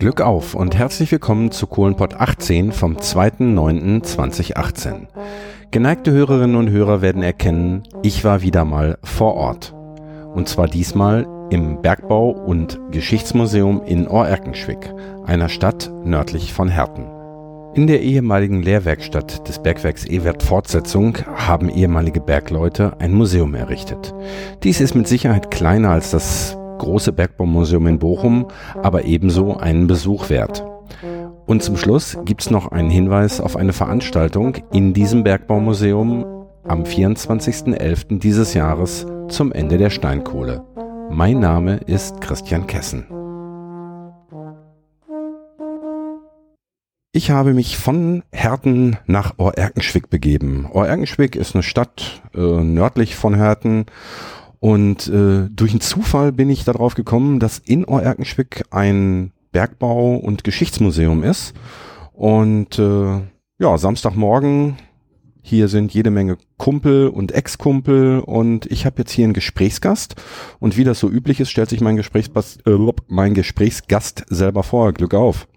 Glück auf und herzlich willkommen zu Kohlenpott 18 vom 2.9.2018. Geneigte Hörerinnen und Hörer werden erkennen, ich war wieder mal vor Ort. Und zwar diesmal im Bergbau- und Geschichtsmuseum in Ohrerkenschwick, einer Stadt nördlich von Herten. In der ehemaligen Lehrwerkstatt des Bergwerks Ewert Fortsetzung haben ehemalige Bergleute ein Museum errichtet. Dies ist mit Sicherheit kleiner als das große Bergbaumuseum in Bochum, aber ebenso einen Besuch wert. Und zum Schluss gibt's noch einen Hinweis auf eine Veranstaltung in diesem Bergbaumuseum am 24.11. dieses Jahres zum Ende der Steinkohle. Mein Name ist Christian Kessen. Ich habe mich von Herten nach Ohrerkenschwick begeben. Ohrerkenschwick ist eine Stadt äh, nördlich von Herten und äh, durch einen Zufall bin ich darauf gekommen, dass in Ohrerkenschwick ein Bergbau- und Geschichtsmuseum ist. Und äh, ja, Samstagmorgen, hier sind jede Menge Kumpel und Ex-Kumpel und ich habe jetzt hier einen Gesprächsgast. Und wie das so üblich ist, stellt sich mein, Gesprächsgast, äh, mein Gesprächsgast selber vor. Glück auf.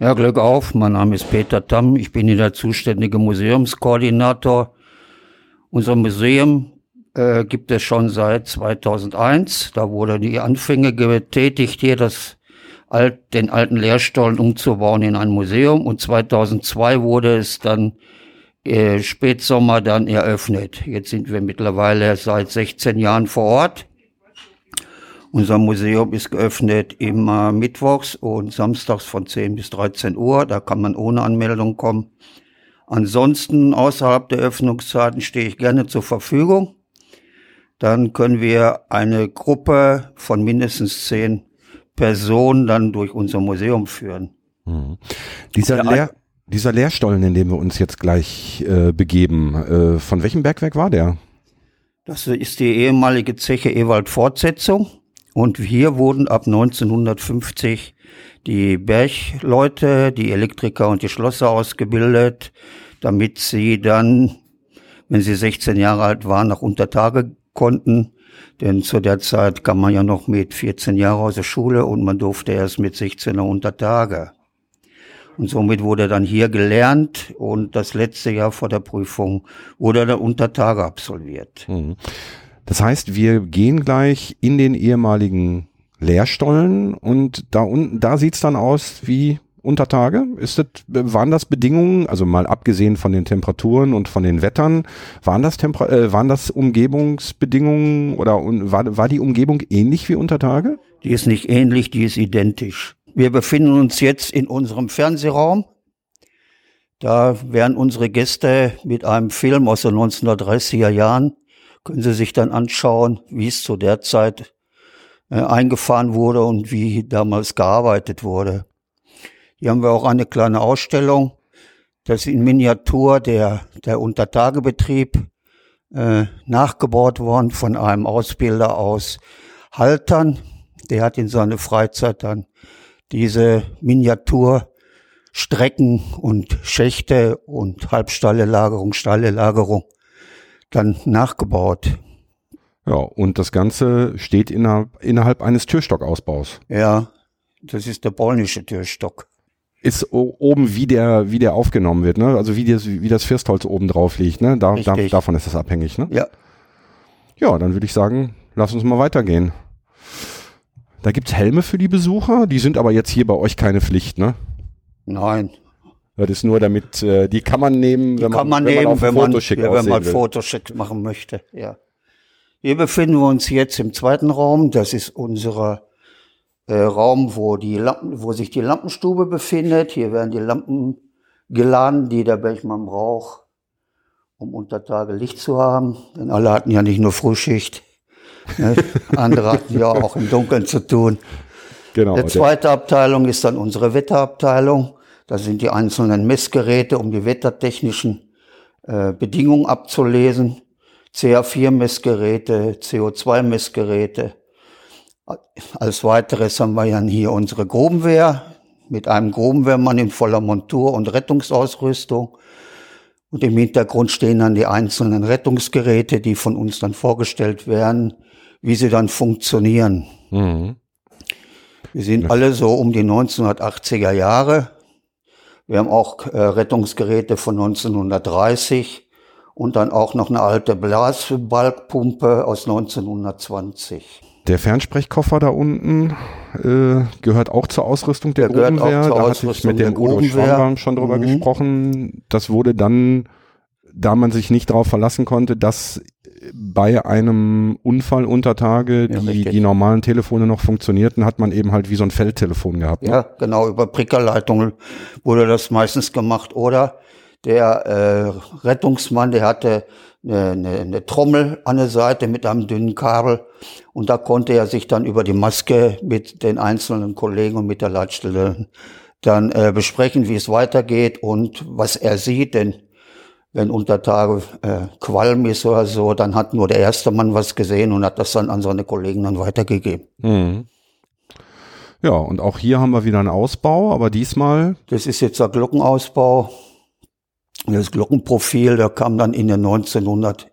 Ja, Glück auf. Mein Name ist Peter Tamm. Ich bin hier der zuständige Museumskoordinator. Unser Museum äh, gibt es schon seit 2001. Da wurde die Anfänge getätigt, hier das alt, den alten Lehrstollen umzubauen in ein Museum. Und 2002 wurde es dann äh, Spätsommer dann eröffnet. Jetzt sind wir mittlerweile seit 16 Jahren vor Ort. Unser Museum ist geöffnet immer mittwochs und samstags von 10 bis 13 Uhr. Da kann man ohne Anmeldung kommen. Ansonsten außerhalb der Öffnungszeiten stehe ich gerne zur Verfügung. Dann können wir eine Gruppe von mindestens zehn Personen dann durch unser Museum führen. Mhm. Dieser, Lehr dieser Lehrstollen, in dem wir uns jetzt gleich äh, begeben, äh, von welchem Bergwerk war der? Das ist die ehemalige Zeche Ewald Fortsetzung. Und hier wurden ab 1950 die Bergleute, die Elektriker und die Schlosser ausgebildet, damit sie dann, wenn sie 16 Jahre alt waren, nach Untertage konnten. Denn zu der Zeit kam man ja noch mit 14 Jahren aus der Schule und man durfte erst mit 16 noch Untertage. Und somit wurde dann hier gelernt und das letzte Jahr vor der Prüfung wurde der Untertage absolviert. Mhm. Das heißt, wir gehen gleich in den ehemaligen Lehrstollen und da unten, da sieht's dann aus wie unter Tage? Ist das, waren das Bedingungen, also mal abgesehen von den Temperaturen und von den Wettern, waren das, Temper äh, waren das Umgebungsbedingungen oder war, war die Umgebung ähnlich wie unter Tage? Die ist nicht ähnlich, die ist identisch. Wir befinden uns jetzt in unserem Fernsehraum. Da werden unsere Gäste mit einem Film aus den 1930er Jahren können Sie sich dann anschauen, wie es zu der Zeit äh, eingefahren wurde und wie damals gearbeitet wurde. Hier haben wir auch eine kleine Ausstellung. Das ist in Miniatur der, der Untertagebetrieb äh, nachgebaut worden von einem Ausbilder aus Haltern. Der hat in seiner Freizeit dann diese Miniaturstrecken und Schächte und Halbstallelagerung, Stallelagerung dann nachgebaut. Ja, und das Ganze steht innerhalb, innerhalb eines Türstockausbaus. Ja, das ist der polnische Türstock. Ist oben, wie der, wie der aufgenommen wird, ne? Also wie das, wie das Firstholz oben drauf liegt, ne? Da, da, davon ist das abhängig, ne? Ja. Ja, dann würde ich sagen, lass uns mal weitergehen. Da gibt's Helme für die Besucher, die sind aber jetzt hier bei euch keine Pflicht, ne? Nein, das ist nur damit, äh, die kann man nehmen, wenn man, man, wenn nehmen, man auf wenn Foto man, schick ja, wenn man Fotoschick machen möchte. Ja. Hier befinden wir uns jetzt im zweiten Raum. Das ist unser äh, Raum, wo die Lampen, wo sich die Lampenstube befindet. Hier werden die Lampen geladen, die der Bergmann braucht, um unter Tage Licht zu haben. Denn alle hatten ja nicht nur Frühschicht. Ne? Andere hatten ja auch im Dunkeln zu tun. Genau. Die zweite Abteilung ist dann unsere Wetterabteilung. Da sind die einzelnen Messgeräte, um die wettertechnischen äh, Bedingungen abzulesen. CA4-Messgeräte, CO2-Messgeräte. Als weiteres haben wir dann hier unsere Grubenwehr mit einem Grubenwehrmann in voller Montur und Rettungsausrüstung. Und im Hintergrund stehen dann die einzelnen Rettungsgeräte, die von uns dann vorgestellt werden, wie sie dann funktionieren. Mhm. Wir sind alle so um die 1980er Jahre. Wir haben auch äh, Rettungsgeräte von 1930 und dann auch noch eine alte Blasbalgpumpe aus 1920. Der Fernsprechkoffer da unten äh, gehört auch zur Ausrüstung der, der Grubenwehr. Da hatte ich mit dem Udo Schwammbaum schon drüber mhm. gesprochen. Das wurde dann, da man sich nicht darauf verlassen konnte, dass bei einem Unfall unter Tage ja, die, die normalen Telefone noch funktionierten, hat man eben halt wie so ein Feldtelefon gehabt. Ne? Ja, genau, über Prickerleitungen wurde das meistens gemacht. Oder der äh, Rettungsmann, der hatte eine, eine, Trommel an der Seite mit einem dünnen Kabel und da konnte er sich dann über die Maske mit den einzelnen Kollegen und mit der Leitstelle dann äh, besprechen, wie es weitergeht und was er sieht, denn wenn unter Tage äh, Qualm ist oder so, dann hat nur der erste Mann was gesehen und hat das dann an seine Kollegen dann weitergegeben. Mhm. Ja, und auch hier haben wir wieder einen Ausbau, aber diesmal. Das ist jetzt der Glockenausbau. Das Glockenprofil, der kam dann in den 1900,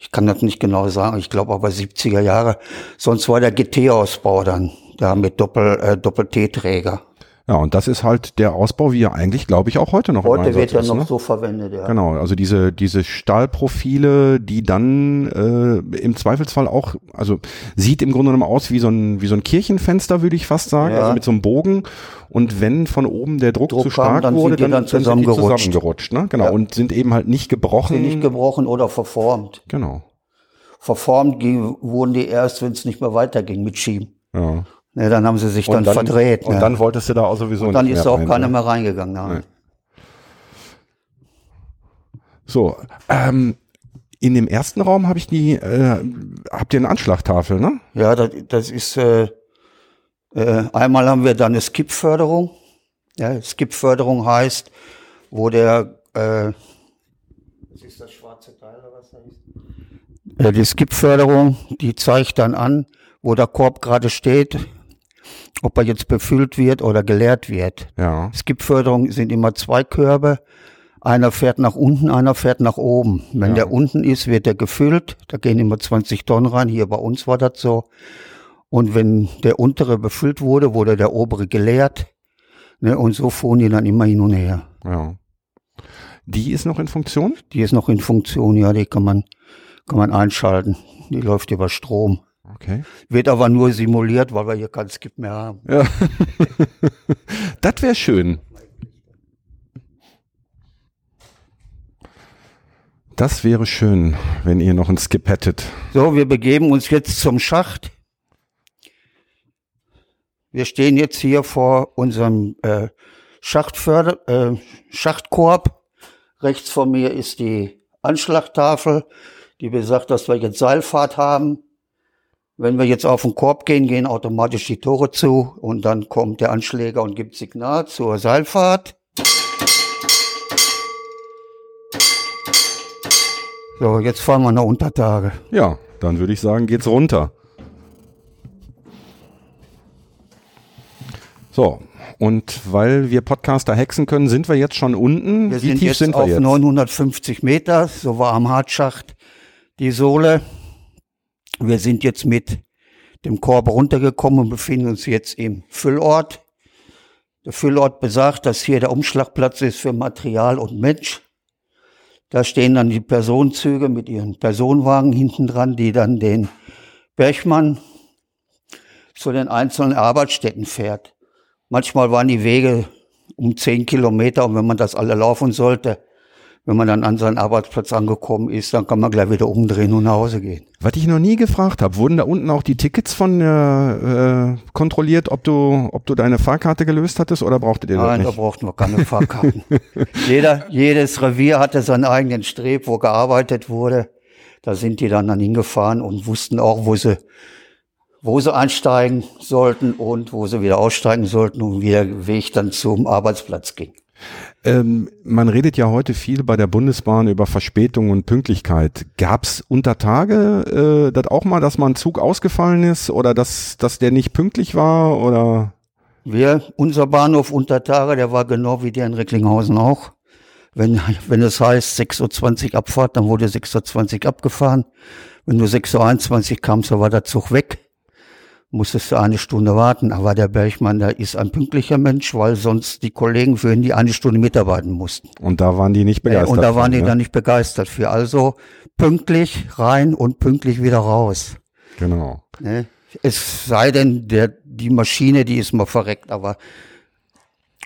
ich kann das nicht genau sagen, ich glaube aber 70er Jahre. Sonst war der GT-Ausbau dann, da mit Doppel, äh, Doppel-T-Träger. Ja, und das ist halt der Ausbau, wie er eigentlich, glaube ich, auch heute noch Heute wird er noch ne? so verwendet, ja. Genau, also diese, diese Stahlprofile, die dann äh, im Zweifelsfall auch, also sieht im Grunde genommen aus wie so ein, wie so ein Kirchenfenster, würde ich fast sagen, ja. also mit so einem Bogen. Und wenn von oben der Druck, Druck zu stark kam, dann wurde, dann, dann, zusammengerutscht. Dann zusammengerutscht ne? Genau, ja. und sind eben halt nicht gebrochen. Sind nicht gebrochen oder verformt. Genau. Verformt wurden die erst, wenn es nicht mehr weiterging mit Schieben. Ja. Ne, dann haben sie sich dann, dann, verdreht. Und ne? dann wolltest du da auch sowieso und dann ist auch rein, keiner ne? mehr reingegangen. Nee. So, ähm, in dem ersten Raum habe ich die, äh, habt ihr eine Anschlagtafel, ne? Ja, das, das ist, äh, äh, einmal haben wir dann eine Skip-Förderung. Ja, Skip-Förderung heißt, wo der, äh, was ist das schwarze Teil oder was da ist? Ja, die Skip-Förderung, die zeigt dann an, wo der Korb gerade steht, ob er jetzt befüllt wird oder geleert wird. Ja. Skipförderung sind immer zwei Körbe. Einer fährt nach unten, einer fährt nach oben. Wenn ja. der unten ist, wird er gefüllt. Da gehen immer 20 Tonnen rein. Hier bei uns war das so. Und wenn der untere befüllt wurde, wurde der obere geleert. Ne, und so fuhren die dann immer hin und her. Ja. Die ist noch in Funktion? Die ist noch in Funktion, ja, die kann man, kann man einschalten. Die läuft über Strom. Okay. Wird aber nur simuliert, weil wir hier kein Skip mehr haben. Ja. das wäre schön. Das wäre schön, wenn ihr noch ein Skip hättet. So, wir begeben uns jetzt zum Schacht. Wir stehen jetzt hier vor unserem äh, Schachtförder, äh, Schachtkorb. Rechts von mir ist die Anschlagtafel, die besagt, dass wir jetzt Seilfahrt haben. Wenn wir jetzt auf den Korb gehen, gehen automatisch die Tore zu und dann kommt der Anschläger und gibt Signal zur Seilfahrt. So, jetzt fahren wir nach Untertage. Ja, dann würde ich sagen, geht's runter. So, und weil wir Podcaster hexen können, sind wir jetzt schon unten. Wir Wie sind tief jetzt sind wir auf jetzt? 950 Meter, so war am Hartschacht die Sohle. Wir sind jetzt mit dem Korb runtergekommen und befinden uns jetzt im Füllort. Der Füllort besagt, dass hier der Umschlagplatz ist für Material und Mensch. Da stehen dann die Personenzüge mit ihren Personenwagen hinten dran, die dann den Bergmann zu den einzelnen Arbeitsstätten fährt. Manchmal waren die Wege um zehn Kilometer und wenn man das alle laufen sollte, wenn man dann an seinen Arbeitsplatz angekommen ist, dann kann man gleich wieder umdrehen und nach Hause gehen. Was ich noch nie gefragt habe, wurden da unten auch die Tickets von äh, äh, kontrolliert, ob du, ob du deine Fahrkarte gelöst hattest oder brauchtet ihr das Nein, nicht? Nein, da brauchten wir keine Fahrkarten. Jeder, jedes Revier hatte seinen eigenen Streb, wo gearbeitet wurde. Da sind die dann, dann hingefahren und wussten auch, wo sie, wo sie einsteigen sollten und wo sie wieder aussteigen sollten und wie der Weg dann zum Arbeitsplatz ging. Ähm, man redet ja heute viel bei der Bundesbahn über Verspätung und Pünktlichkeit. Gab es unter Tage äh, das auch mal, dass mal ein Zug ausgefallen ist oder dass, dass der nicht pünktlich war oder? Wir, unser Bahnhof unter Tage, der war genau wie der in Recklinghausen auch. Wenn, wenn es heißt 6.20 Uhr Abfahrt, dann wurde 6.20 Uhr abgefahren. Wenn du 6.21 Uhr kamst, so war der Zug weg musstest du eine Stunde warten. Aber der Bergmann, der ist ein pünktlicher Mensch, weil sonst die Kollegen für ihn die eine Stunde mitarbeiten mussten. Und da waren die nicht Äh, begeistert. Und da waren von, die ne? dann nicht begeistert für. Also pünktlich rein und pünktlich wieder raus. Genau. Ne? Es sei denn, der, die Maschine, die ist mal verreckt, aber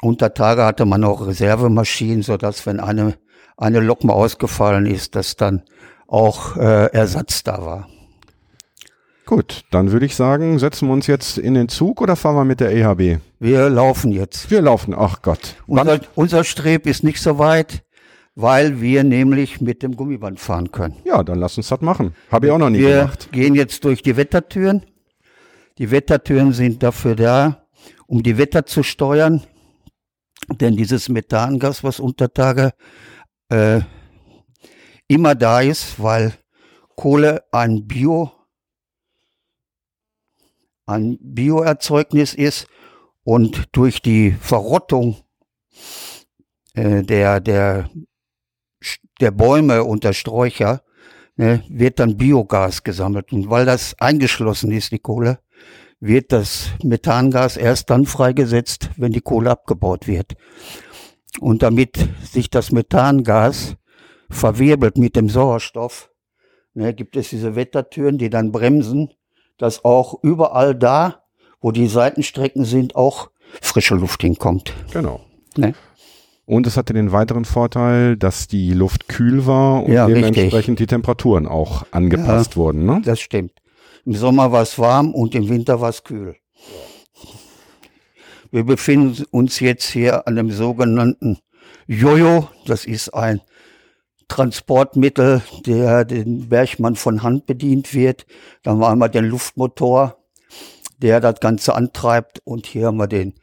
unter Tage hatte man auch Reservemaschinen, sodass wenn eine, eine Lok mal ausgefallen ist, dass dann auch äh, Ersatz da war. Gut, dann würde ich sagen, setzen wir uns jetzt in den Zug oder fahren wir mit der EHB? Wir laufen jetzt. Wir laufen, ach Gott. Unser, unser Streb ist nicht so weit, weil wir nämlich mit dem Gummiband fahren können. Ja, dann lass uns das machen. Habe ich auch noch nie Wir gemacht. gehen jetzt durch die Wettertüren. Die Wettertüren sind dafür da, um die Wetter zu steuern. Denn dieses Methangas, was unter Tage äh, immer da ist, weil Kohle ein Bio, ein Bioerzeugnis ist und durch die Verrottung äh, der, der, der Bäume und der Sträucher ne, wird dann Biogas gesammelt. Und weil das eingeschlossen ist, die Kohle, wird das Methangas erst dann freigesetzt, wenn die Kohle abgebaut wird. Und damit sich das Methangas verwirbelt mit dem Sauerstoff, ne, gibt es diese Wettertüren, die dann bremsen, dass auch überall da, wo die Seitenstrecken sind, auch frische Luft hinkommt. Genau. Ne? Und es hatte den weiteren Vorteil, dass die Luft kühl war und Ja, dementsprechend richtig. die Temperaturen auch angepasst wurden. Ne? Das stimmt. Im Sommer war es warm und im Winter war es kühl. Wir befinden uns jetzt hier an dem sogenannten Jojo. Das ist ein Transportmittel, der den Bergmann von Hand bedient wird. Da haben wir einmal den Luftmotor, der das Ganze antreibt. Und hier haben wir den,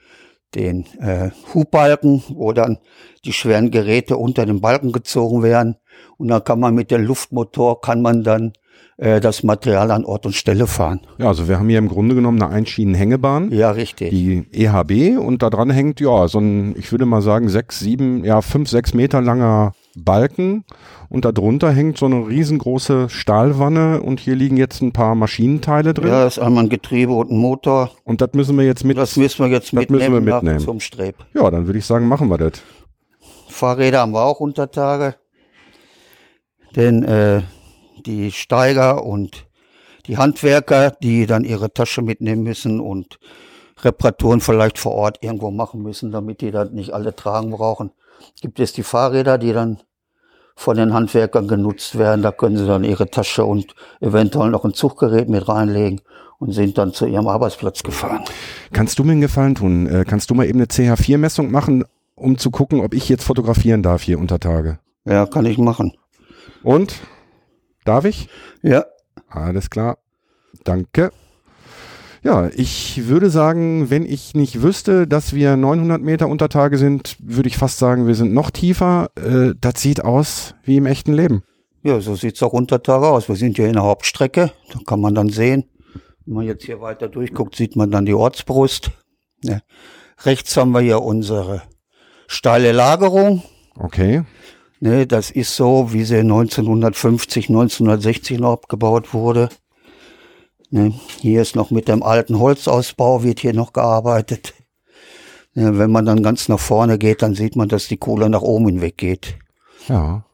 den äh, Hubbalken, wo dann die schweren Geräte unter den Balken gezogen werden. Und dann kann man mit dem Luftmotor, kann man dann äh, das Material an Ort und Stelle fahren. Ja, also wir haben hier im Grunde genommen eine Einschienenhängebahn. Ja, richtig. Die EHB und da dran hängt, ja, so ein, ich würde mal sagen, sechs, sieben, ja, fünf, sechs Meter langer Balken und darunter hängt so eine riesengroße Stahlwanne und hier liegen jetzt ein paar Maschinenteile drin ja, ist einmal ein Getriebe und ein Motor. und das müssen wir jetzt mit. Das müssen wir jetzt das müssen mitnehmen, wir mitnehmen. zum Streb. Ja, dann würde ich sagen, machen wir das. Fahrräder haben wir auch unter Tage. Denn äh, die Steiger und die Handwerker, die dann ihre Tasche mitnehmen müssen und Reparaturen vielleicht vor Ort irgendwo machen müssen, damit die das nicht alle tragen brauchen, gibt es die Fahrräder, die dann von den Handwerkern genutzt werden. Da können sie dann ihre Tasche und eventuell noch ein Zuggerät mit reinlegen und sind dann zu ihrem Arbeitsplatz gefahren. Kannst du mir einen Gefallen tun? Äh, kannst du mal eben eine CH4-Messung machen, um zu gucken, ob ich jetzt fotografieren darf hier unter Tage? Ja, kann ich machen. Und? Darf ich? Ja, Alles klar. Danke. Ja, ich würde sagen, wenn ich nicht wüsste, dass wir 900 Meter unter Tage sind, würde ich fast sagen, wir sind noch tiefer. Äh, das sieht aus wie im echten Leben. Ja, so sieht's auch unter Tage aus. Wir sind hier in der Hauptstrecke. Da kann man dann sehen. Wenn man jetzt hier weiter durchguckt, sieht man dann die Ortsbrust. Ja. Rechts haben wir hier unsere steile Lagerung. Okay. Ne, das ist so, wie sie 1950, 1960 noch abgebaut wurde. Ne, hier ist noch mit dem alten Holzausbau wird hier noch gearbeitet. Ne, wenn man dann ganz nach vorne geht, dann sieht man, dass die Kohle nach oben hinweg geht. Ja.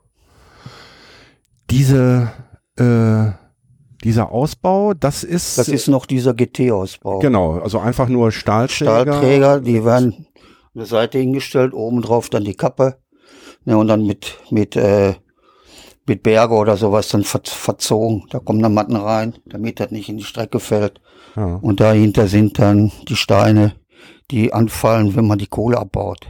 Diese, äh, dieser Ausbau, das ist, Das ist noch dieser GT-Ausbau. genau, also einfach nur Stahlträger. Stahlträger, die werden an der Seite hingestellt, oben drauf dann die Kappe. Ne, und dann mit, mit, äh, mit Berge oder sowas dann ver verzogen. Da kommen dann Matten rein, damit das nicht in die Strecke fällt. Ja. Und dahinter sind dann die Steine, die anfallen, wenn man die Kohle abbaut.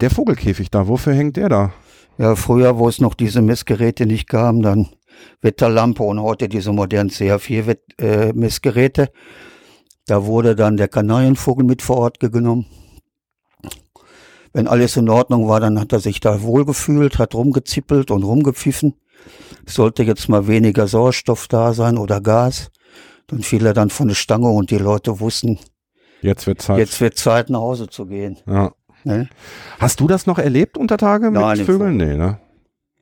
Der Vogelkäfig da, wofür hängt der da? Ja, früher, wo es noch diese Messgeräte nicht gab, dann Wetterlampe und heute diese modernen CH4-Messgeräte. da wurde dann der Kanarienvogel mit vor Ort genommen. Wenn alles in Ordnung war, dann hat er sich da wohlgefühlt, hat rumgezippelt und rumgepfiffen. Sollte jetzt mal weniger Sauerstoff da sein oder Gas. Dann fiel er dann von der Stange und die Leute wussten, Jetzt wird Zeit. jetzt wird Zeit nach Hause zu gehen. Ja. Ne? Hast du das noch erlebt unter Tage mit Nein, Vögeln? Nee, ne?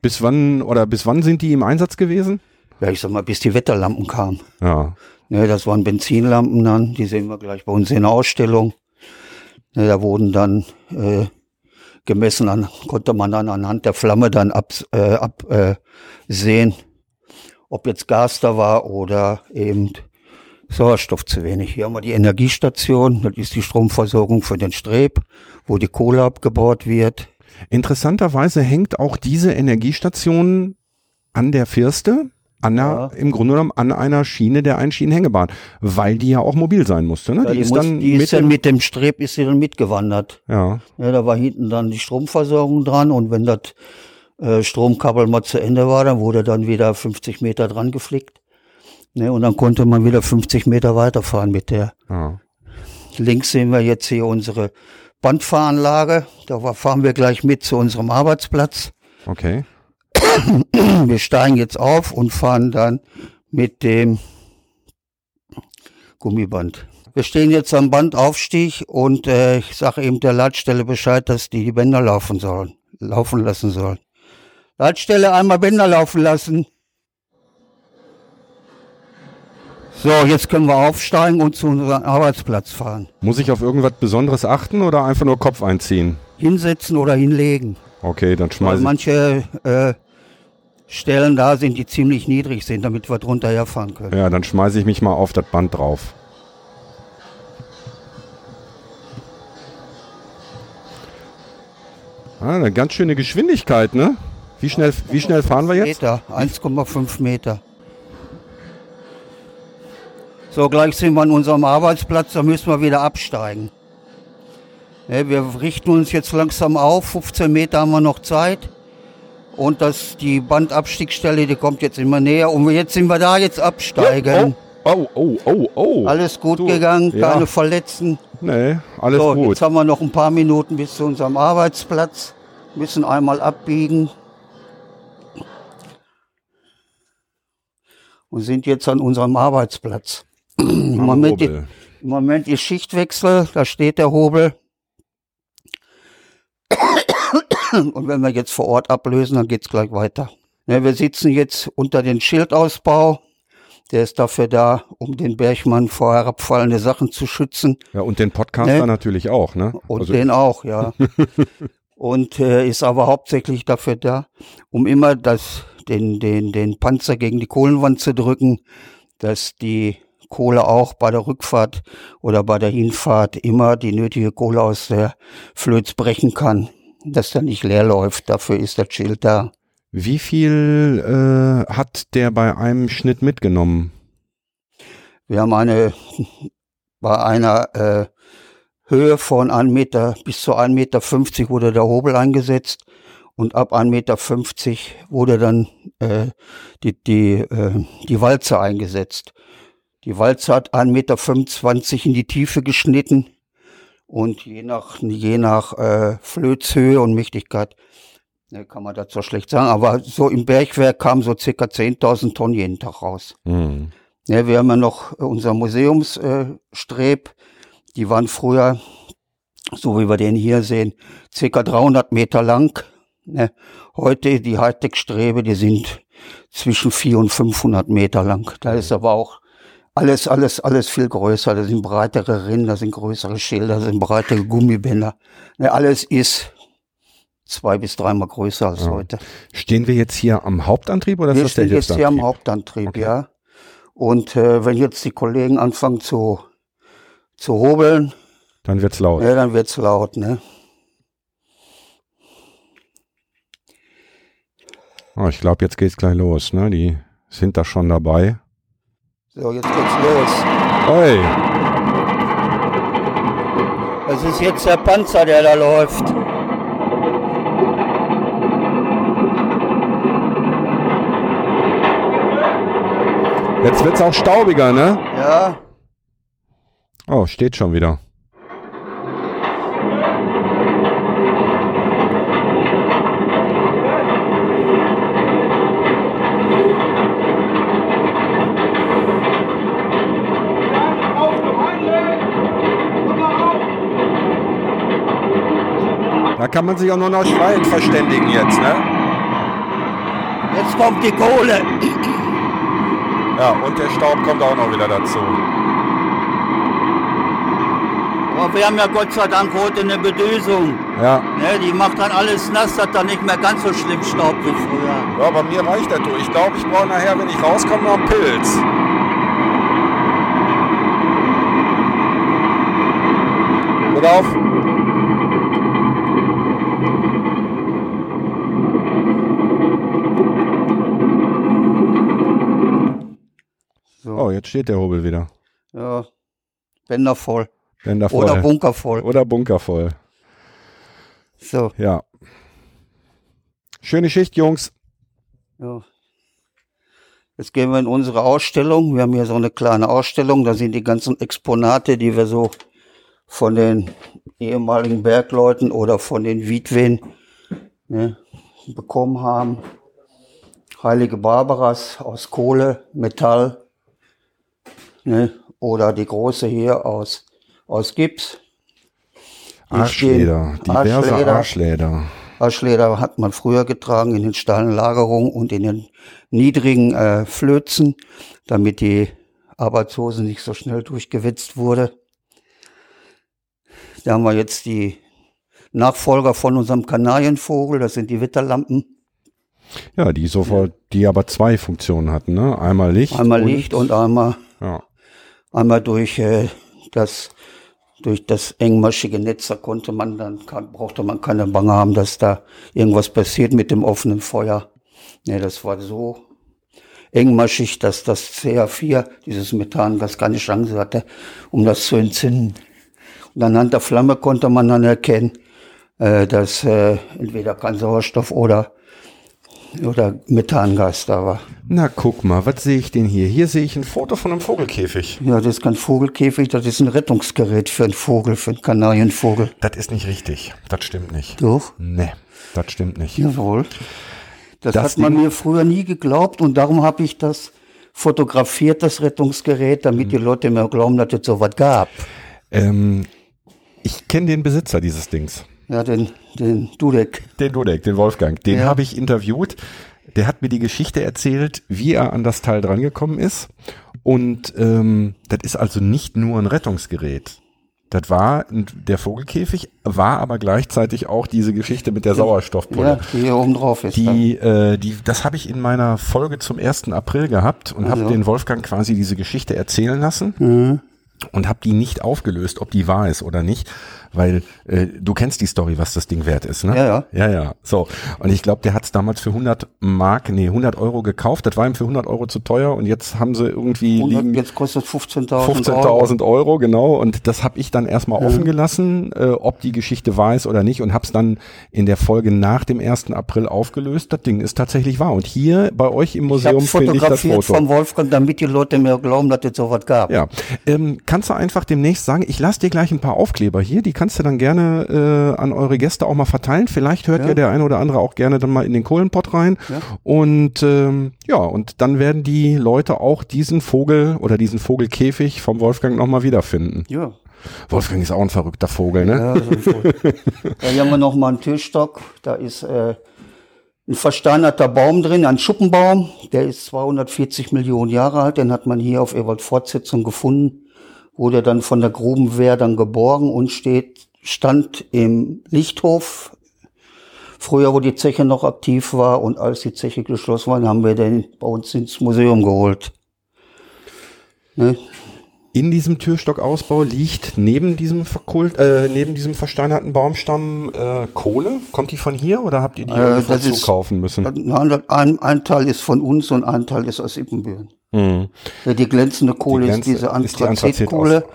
Bis wann oder bis wann sind die im Einsatz gewesen? ja, ich sag mal, bis die Wetterlampen kamen. Ja. Ne, das waren Benzinlampen dann, die sehen wir gleich bei uns in der Ausstellung. Ne, da wurden dann äh, gemessen, an, konnte man dann anhand der Flamme dann absehen, äh, ab, äh, ob jetzt Gas da war oder eben Sauerstoff zu wenig. Hier haben wir die Energiestation, das ist die Stromversorgung für den Streb, wo die Kohle abgebaut wird. Interessanterweise hängt auch diese Energiestation an der Firste, an der, Ja. im Grunde genommen an einer Schiene der Einschienenhängebahn, weil die ja auch mobil sein musste. Ne? Ja, die, ist muss, dann die mit ist dann dem- mit dem Streb ist sie dann mitgewandert. ja. Ja, da war hinten dann die Stromversorgung dran und wenn das äh, Stromkabel mal zu Ende war, dann wurde dann wieder 50 Meter dran geflickt. Ne, und dann konnte man wieder 50 Meter weiterfahren mit der. ja. Links sehen wir jetzt hier unsere Bandfahranlage. Da fahren wir gleich mit zu unserem Arbeitsplatz. Okay. Wir steigen jetzt auf und fahren dann mit dem Gummiband. Wir stehen jetzt am Bandaufstieg und äh, ich sage eben der Leitstelle Bescheid, dass die die Bänder laufen sollen, laufen lassen sollen. Leitstelle einmal Bänder laufen lassen. So, jetzt können wir aufsteigen und zu unserem Arbeitsplatz fahren. Muss ich auf irgendwas Besonderes achten oder einfach nur Kopf einziehen? Hinsetzen oder hinlegen. Okay, dann Weil schmeiße ich. manche äh, Stellen da sind, die ziemlich niedrig sind, damit wir drunter herfahren können. Ja, dann schmeiße ich mich mal auf das Band drauf. Ah, eine ganz schöne Geschwindigkeit, ne? Wie schnell, wie schnell fahren wir jetzt? Meter, 1,5 Meter. So, gleich sind wir an unserem Arbeitsplatz, da müssen wir wieder absteigen. Ne, wir richten uns jetzt langsam auf, 15 Meter haben wir noch Zeit. Und das, die Bandabstiegsstelle, die kommt jetzt immer näher. Und jetzt sind wir da, jetzt absteigen. Oh, oh, oh, oh. Alles gut Du, gegangen, ja. keine Verletzten. Nee, alles so, gut. jetzt haben wir noch ein paar Minuten bis zu unserem Arbeitsplatz. Müssen einmal abbiegen. Und sind jetzt an unserem Arbeitsplatz. Im Moment. Im Moment ist Schichtwechsel, da steht der Hobel. Und wenn wir jetzt vor Ort ablösen, dann geht's gleich weiter. Ne, wir sitzen jetzt unter den Schildausbau. Der ist dafür da, um den Bergmann vor herabfallende Sachen zu schützen. Ja, und den Podcaster Ne? natürlich auch, ne? Und Also, den auch, ja. und äh, ist aber hauptsächlich dafür da, um immer das, den, den, den Panzer gegen die Kohlenwand zu drücken, dass die Kohle auch bei der Rückfahrt oder bei der Hinfahrt immer die nötige Kohle aus der Flöz brechen kann, dass der nicht leer läuft. Dafür ist das Schild da. wie viel äh, hat der bei einem Schnitt mitgenommen? Wir haben eine, bei einer äh, Höhe von 1 Meter bis zu 1,50 Meter wurde der Hobel eingesetzt und ab 1,50 Meter wurde dann äh, die, die, äh, die Walze eingesetzt. Die Walze hat 1,25 Meter in die Tiefe geschnitten und je nach, je nach äh, Flözhöhe und Mächtigkeit ne, kann man dazu schlecht sagen, aber so im Bergwerk kamen so circa 10.000 Tonnen jeden Tag raus. Hm. Ja, wir haben ja noch äh, unser Museumsstreb. Äh, die waren früher, so wie wir den hier sehen, circa 300 Meter lang. Ne? Heute die Hightech-Strebe, die sind zwischen 400 und 500 Meter lang. Da ist aber auch alles, alles, alles viel größer. Da sind breitere Rinnen, da sind größere Schilder, da sind breitere Gummibänder. Ne, alles ist zwei bis dreimal größer als Ja. heute. Stehen wir jetzt hier am Hauptantrieb oder Wir ist das der stehen jetzt hier am? Hauptantrieb, Okay. ja. Und äh, wenn jetzt die Kollegen anfangen zu, zu hobeln, Dann wird's laut. ja, dann wird's laut, ne? Oh, ich glaube, jetzt geht's gleich los, ne? Die sind da schon dabei. So, jetzt geht's los. Hey, Das ist jetzt der Panzer, der da läuft. jetzt wird's auch staubiger, ne? Ja, Oh, steht schon wieder. Kann man sich auch nur noch schweigend verständigen jetzt, ne? jetzt kommt die Kohle. Ja, und der Staub kommt auch noch wieder dazu. Aber wir haben ja Gott sei Dank heute eine Bedüsung. Ja. Ne, die macht dann alles nass, dass da nicht mehr ganz so schlimm Staub wie früher. Ja, bei mir reicht das durch. Ich glaube, ich brauche nachher, wenn ich rauskomme, noch einen Pilz. Gut auf. Jetzt steht der Hobel wieder. Ja, Bänder voll. Bänder voll. Oder Bunker voll. Oder Bunker voll. So, Ja. Schöne Schicht, Jungs. ja. Jetzt gehen wir in unsere Ausstellung. Wir haben hier so eine kleine Ausstellung. Da sind die ganzen Exponate, die wir so von den ehemaligen Bergleuten oder von den Witwen ne, bekommen haben. Heilige Barbaras aus Kohle, Metall. Ne, oder die große hier aus, aus Gips. Die Arschleder. stehen- Diverse Arschleder. Arschleder. Arschleder hat man früher getragen in den steilen Lagerungen und in den niedrigen äh, Flözen, damit die Arbeitshose nicht so schnell durchgewitzt wurde. Da haben wir jetzt die Nachfolger von unserem Kanarienvogel, das sind die Witterlampen. Ja, die sofort, die aber zwei Funktionen hatten, ne? Einmal Licht. Einmal Licht und einmal, Ja. Einmal durch äh, das durch das engmaschige Netz, da konnte man dann, kann, brauchte man keine Bange haben, dass da irgendwas passiert mit dem offenen Feuer. Nee, das war so engmaschig, dass das CH4, dieses Methangas, keine Chance hatte, um das zu entzünden. Und anhand der Flamme konnte man dann erkennen, äh, dass äh, entweder kein Sauerstoff oder, oder Methangas da war. Na, guck mal, was sehe ich denn hier? Hier sehe ich ein Foto von einem Vogelkäfig. Ja, das ist kein Vogelkäfig, das ist ein Rettungsgerät für einen Vogel, für einen Kanarienvogel. Das ist nicht richtig. Das stimmt nicht. Doch, Nee, das stimmt nicht. jawohl. Das, Das hat man Ding- mir früher nie geglaubt und darum habe ich das fotografiert, das Rettungsgerät, damit Mhm. die Leute mir glauben, dass es sowas gab. Ähm, ich kenne den Besitzer dieses Dings. Ja, den, den Dudek. Den Dudek, den Wolfgang. Den Ja. habe ich interviewt. Der hat mir die Geschichte erzählt, wie er an das Teil drangekommen ist. Und ähm, das ist also nicht nur ein Rettungsgerät. Das war der Vogelkäfig, war aber gleichzeitig auch diese Geschichte mit der Sauerstoffpulle. Ja, die hier oben drauf ist. Die, äh, die, das habe ich in meiner Folge zum 1. April gehabt und habe Also. den Wolfgang quasi diese Geschichte erzählen lassen Mhm. und habe die nicht aufgelöst, ob die wahr ist oder nicht, weil äh, du kennst die Story, was das Ding wert ist, ne? Ja, ja. Ja, ja. So. Und ich glaube, der hat es damals für 100 Mark, nee, 100 Euro gekauft. Das war ihm für 100 Euro zu teuer und jetzt haben sie irgendwie 100, liegen jetzt kostet 15.000 Euro. 15.000 Euro, genau. Und das habe ich dann erstmal offen gelassen, äh, ob die Geschichte wahr ist oder nicht und habe es dann in der Folge nach dem 1. April aufgelöst. Das Ding ist tatsächlich wahr. Und hier bei euch im Museum finde ich das fotografiert Foto. vom Wolfgang, damit die Leute mir glauben, dass es sowas gab. Ja, ähm, kannst du einfach demnächst sagen, ich lasse dir gleich ein paar Aufkleber hier, die kannst du dann gerne äh, an eure Gäste auch mal verteilen. Vielleicht hört ja. Ja. der eine oder andere auch gerne dann mal in den Kohlenpott rein. Ja. Und ähm, ja, und dann werden die Leute auch diesen Vogel oder diesen Vogelkäfig vom Wolfgang nochmal wiederfinden. Ja. Wolfgang ist auch ein verrückter Vogel, ne? Ja, da hier haben wir noch mal einen Türstock. Da ist äh, ein versteinerter Baum drin, ein Schuppenbaum. Der ist 240 Millionen Jahre alt. Den hat man hier auf Ewald Fortsetzung gefunden. Wurde dann von der Grubenwehr dann geborgen und steht, stand im Lichthof. Früher, wo die Zeche noch aktiv war und als die Zeche geschlossen war, haben wir den bei uns ins Museum geholt. Ne? In diesem Türstockausbau liegt neben diesem verkult, äh, neben diesem versteinerten Baumstamm äh, Kohle. Kommt die von hier oder habt ihr die Äh, ist- zukaufen müssen? Nein, Ein, ein Teil ist von uns und ein Teil ist aus Ippenbüren. Mhm. Ja, die glänzende Kohle Die ist glänze- diese ist die Anthrazit Anthrazitkohle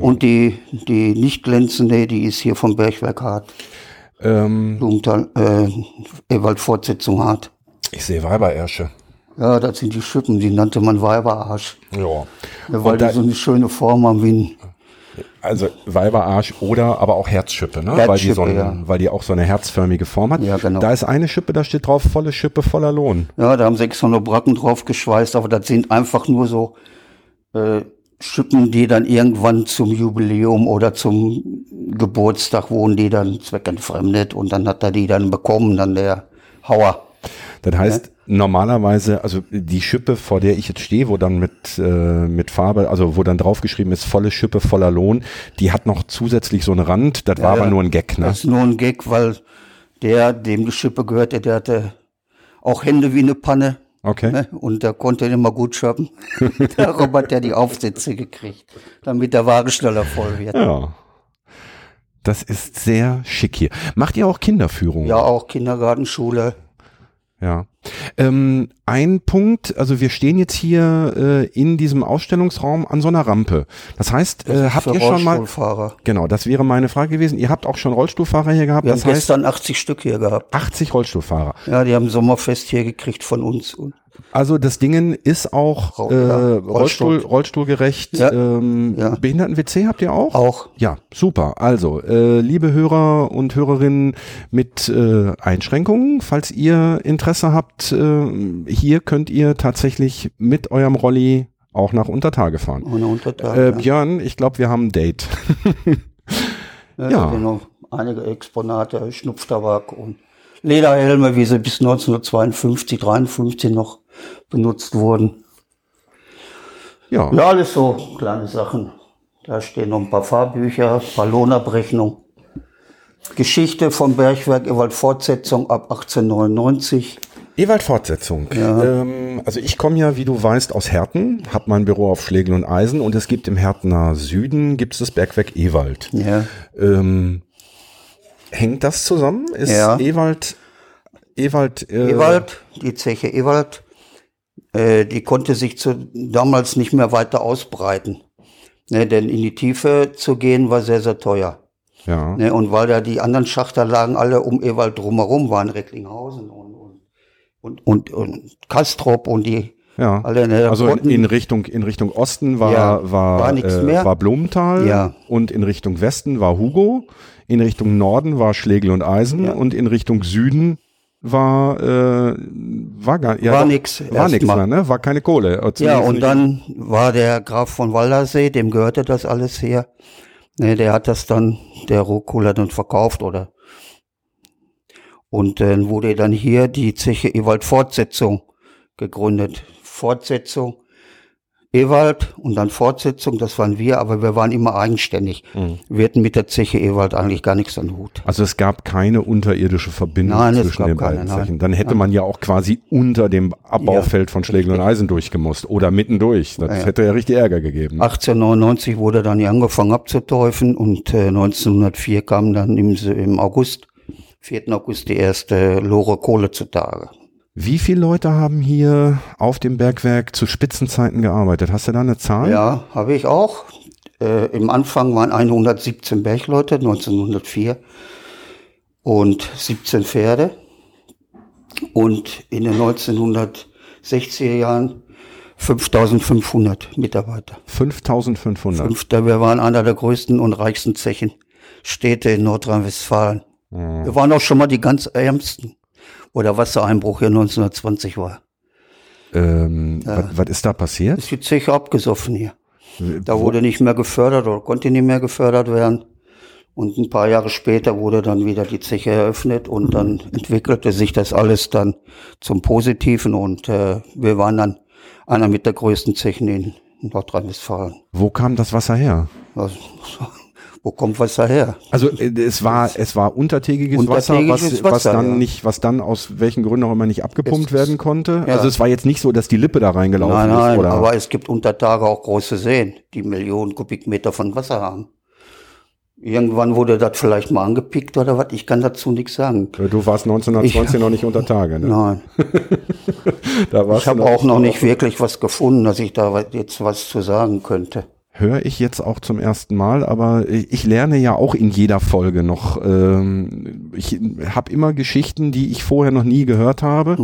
und die, die nicht glänzende, die ist hier vom Bergwerk Hart, Ähm, Blumenthal, äh, Ewald Fortsetzung Hart. ich sehe Weiberärsche. Ja, das sind die Schippen, die nannte man Weiberarsch, Ja. ja, weil da- die so eine schöne Form haben wie ein, Also Weiberarsch oder aber auch Herzschippe, ne? weil, die so Herzschippe, ein, ja. weil die auch so eine herzförmige Form hat. Ja, genau. Da ist eine Schippe, da steht drauf, volle Schippe, voller Lohn. ja, da haben 600 Bracken drauf geschweißt, aber das sind einfach nur so äh, Schippen, die dann irgendwann zum Jubiläum oder zum Geburtstag wurden die dann zweckentfremdet und dann hat er die dann bekommen, dann der Hauer. Das heißt, normalerweise, also die Schippe, vor der ich jetzt stehe, wo dann mit, äh, mit Farbe, also wo dann draufgeschrieben ist, volle Schippe, voller Lohn, die hat noch zusätzlich so einen Rand, das war Ja, aber nur ein Gag, ne? Das ist nur ein Gag, weil der, dem die Schippe gehörte, der hatte auch Hände wie eine Panne. Okay. Ne? Und der konnte immer gut shoppen. Darum hat er die Aufsätze gekriegt, damit der Wagen schneller voll wird. Ja. Das ist sehr schick hier. Macht ihr auch Kinderführungen? Ja, auch Kindergarten, Schule. Ja. Ähm, ein Punkt, also wir stehen jetzt hier äh, in diesem Ausstellungsraum an so einer Rampe. Das heißt, äh, habt ihr schon mal, Rollstuhlfahrer. genau, das wäre meine Frage gewesen, ihr habt auch schon Rollstuhlfahrer hier gehabt, Wir das haben heißt gestern 80 Stück hier gehabt. 80 Rollstuhlfahrer. Ja, die haben Sommerfest hier gekriegt von uns. Und Also das Dingen ist auch äh, ja, Rollstuhl, Rollstuhl. Rollstuhlgerecht. Ja. Ähm, Ja. Behinderten-WC habt ihr auch? auch. Ja, super. Also, äh, liebe Hörer und Hörerinnen mit äh, Einschränkungen, falls ihr Interesse habt, äh, hier könnt ihr tatsächlich mit eurem Rolli auch nach Untertage fahren. Ohne Untertag. Äh. Björn, ich glaube, wir haben ein Date. Ja, Ja. noch einige Exponate, Schnupftabak und Lederhelme, wie sie bis 1952, 53 noch benutzt wurden. Ja, Ja, alles so kleine Sachen. Da stehen noch ein paar Fahrbücher, ein paar Lohnabrechnungen. Geschichte vom Bergwerk Ewald Fortsetzung ab 1899. Ewald Fortsetzung. Ähm, also ich komme ja, wie du weißt, aus Herten, habe mein Büro auf Schlegel und Eisen und es gibt im Hertener Süden gibt es das Bergwerk Ewald. Ja, Ähm, hängt das zusammen? Ist Ja. Ewald, Ewald, äh, Ewald, die Zeche Ewald, äh, die konnte sich zu, damals nicht mehr weiter ausbreiten. Ne, denn in die Tiefe zu gehen war sehr, sehr teuer. Ja. Ne, und weil da die anderen Schachter lagen alle um Ewald drumherum, waren Recklinghausen und, und, und, und, und Kastrop und die Ja. alle. Ne, Also in, in Richtung in Richtung Osten war Ja, war war äh, war Blumenthal Ja. und in Richtung Westen war Hugo, in Richtung Norden war Schlegel und Eisen Ja. und in Richtung Süden war äh, war gar ja, War nix war erstmal. mehr, ne? War keine Kohle. Ja, und dann war der Graf von Waldersee, dem gehörte das alles her. Ne, der hat das dann, der Rohkohler dann verkauft oder. Und dann wurde dann hier die Zeche Ewald Fortsetzung gegründet. Fortsetzung Ewald und dann Fortsetzung, das waren wir, aber wir waren immer eigenständig. Mhm. Wir hatten mit der Zeche Ewald eigentlich gar nichts an Hut. Also es gab keine unterirdische Verbindung Nein, zwischen den keine, beiden nein. Zechen. Dann hätte man ja auch quasi unter dem Abbaufeld von Schlegel und Eisen durchgemusst oder mittendurch. Das Ja. hätte ja richtig Ärger gegeben. 1899 wurde dann hier angefangen abzuteufen und äh, 1904 kam dann im, im August, 4. August, die erste Lore Kohle zutage. Wie viele Leute haben hier auf dem Bergwerk zu Spitzenzeiten gearbeitet? Hast du da eine Zahl? Ja, habe ich auch. Äh, Im Anfang waren 117 Bergleute, 1904 und 17 Pferde. Und in den 1960er Jahren 5500 Mitarbeiter. 5500. Fünf, da wir waren einer der größten und reichsten Zechenstädte in Nordrhein-Westfalen. Mhm. Wir waren auch schon mal die ganz ärmsten, wo der Wassereinbruch hier 1920 war. Ähm, was, was ist da passiert? Ist die Zeche abgesoffen hier. Da wurde nicht mehr gefördert oder konnte nicht mehr gefördert werden. Und ein paar Jahre später wurde dann wieder die Zeche eröffnet und dann entwickelte sich das alles dann zum Positiven und äh, wir waren dann einer mit der größten Zechen in Nordrhein-Westfalen. Wo kam das Wasser her? Was, wo kommt Wasser her? Also äh, es war es war untertägiges, Wasser, Untertägiges was, was Wasser, dann ja. nicht, was dann aus welchen Gründen auch immer nicht abgepumpt Jetzt- werden konnte. ja. Also es war jetzt nicht so, dass die Lippe da reingelaufen Nein, ist, nein, oder? aber es gibt unter Tage auch große Seen, die Millionen Kubikmeter von Wasser haben. Irgendwann wurde das vielleicht mal angepickt oder was, ich kann dazu nichts sagen. du warst 1920 noch nicht unter Tage, ne? Nein, Da warst ich habe auch noch nicht wirklich was gefunden, dass ich da jetzt was zu sagen könnte. Höre ich jetzt auch zum ersten Mal, aber ich lerne ja auch in jeder Folge noch. Ähm, ich habe immer Geschichten, die ich vorher noch nie gehört habe.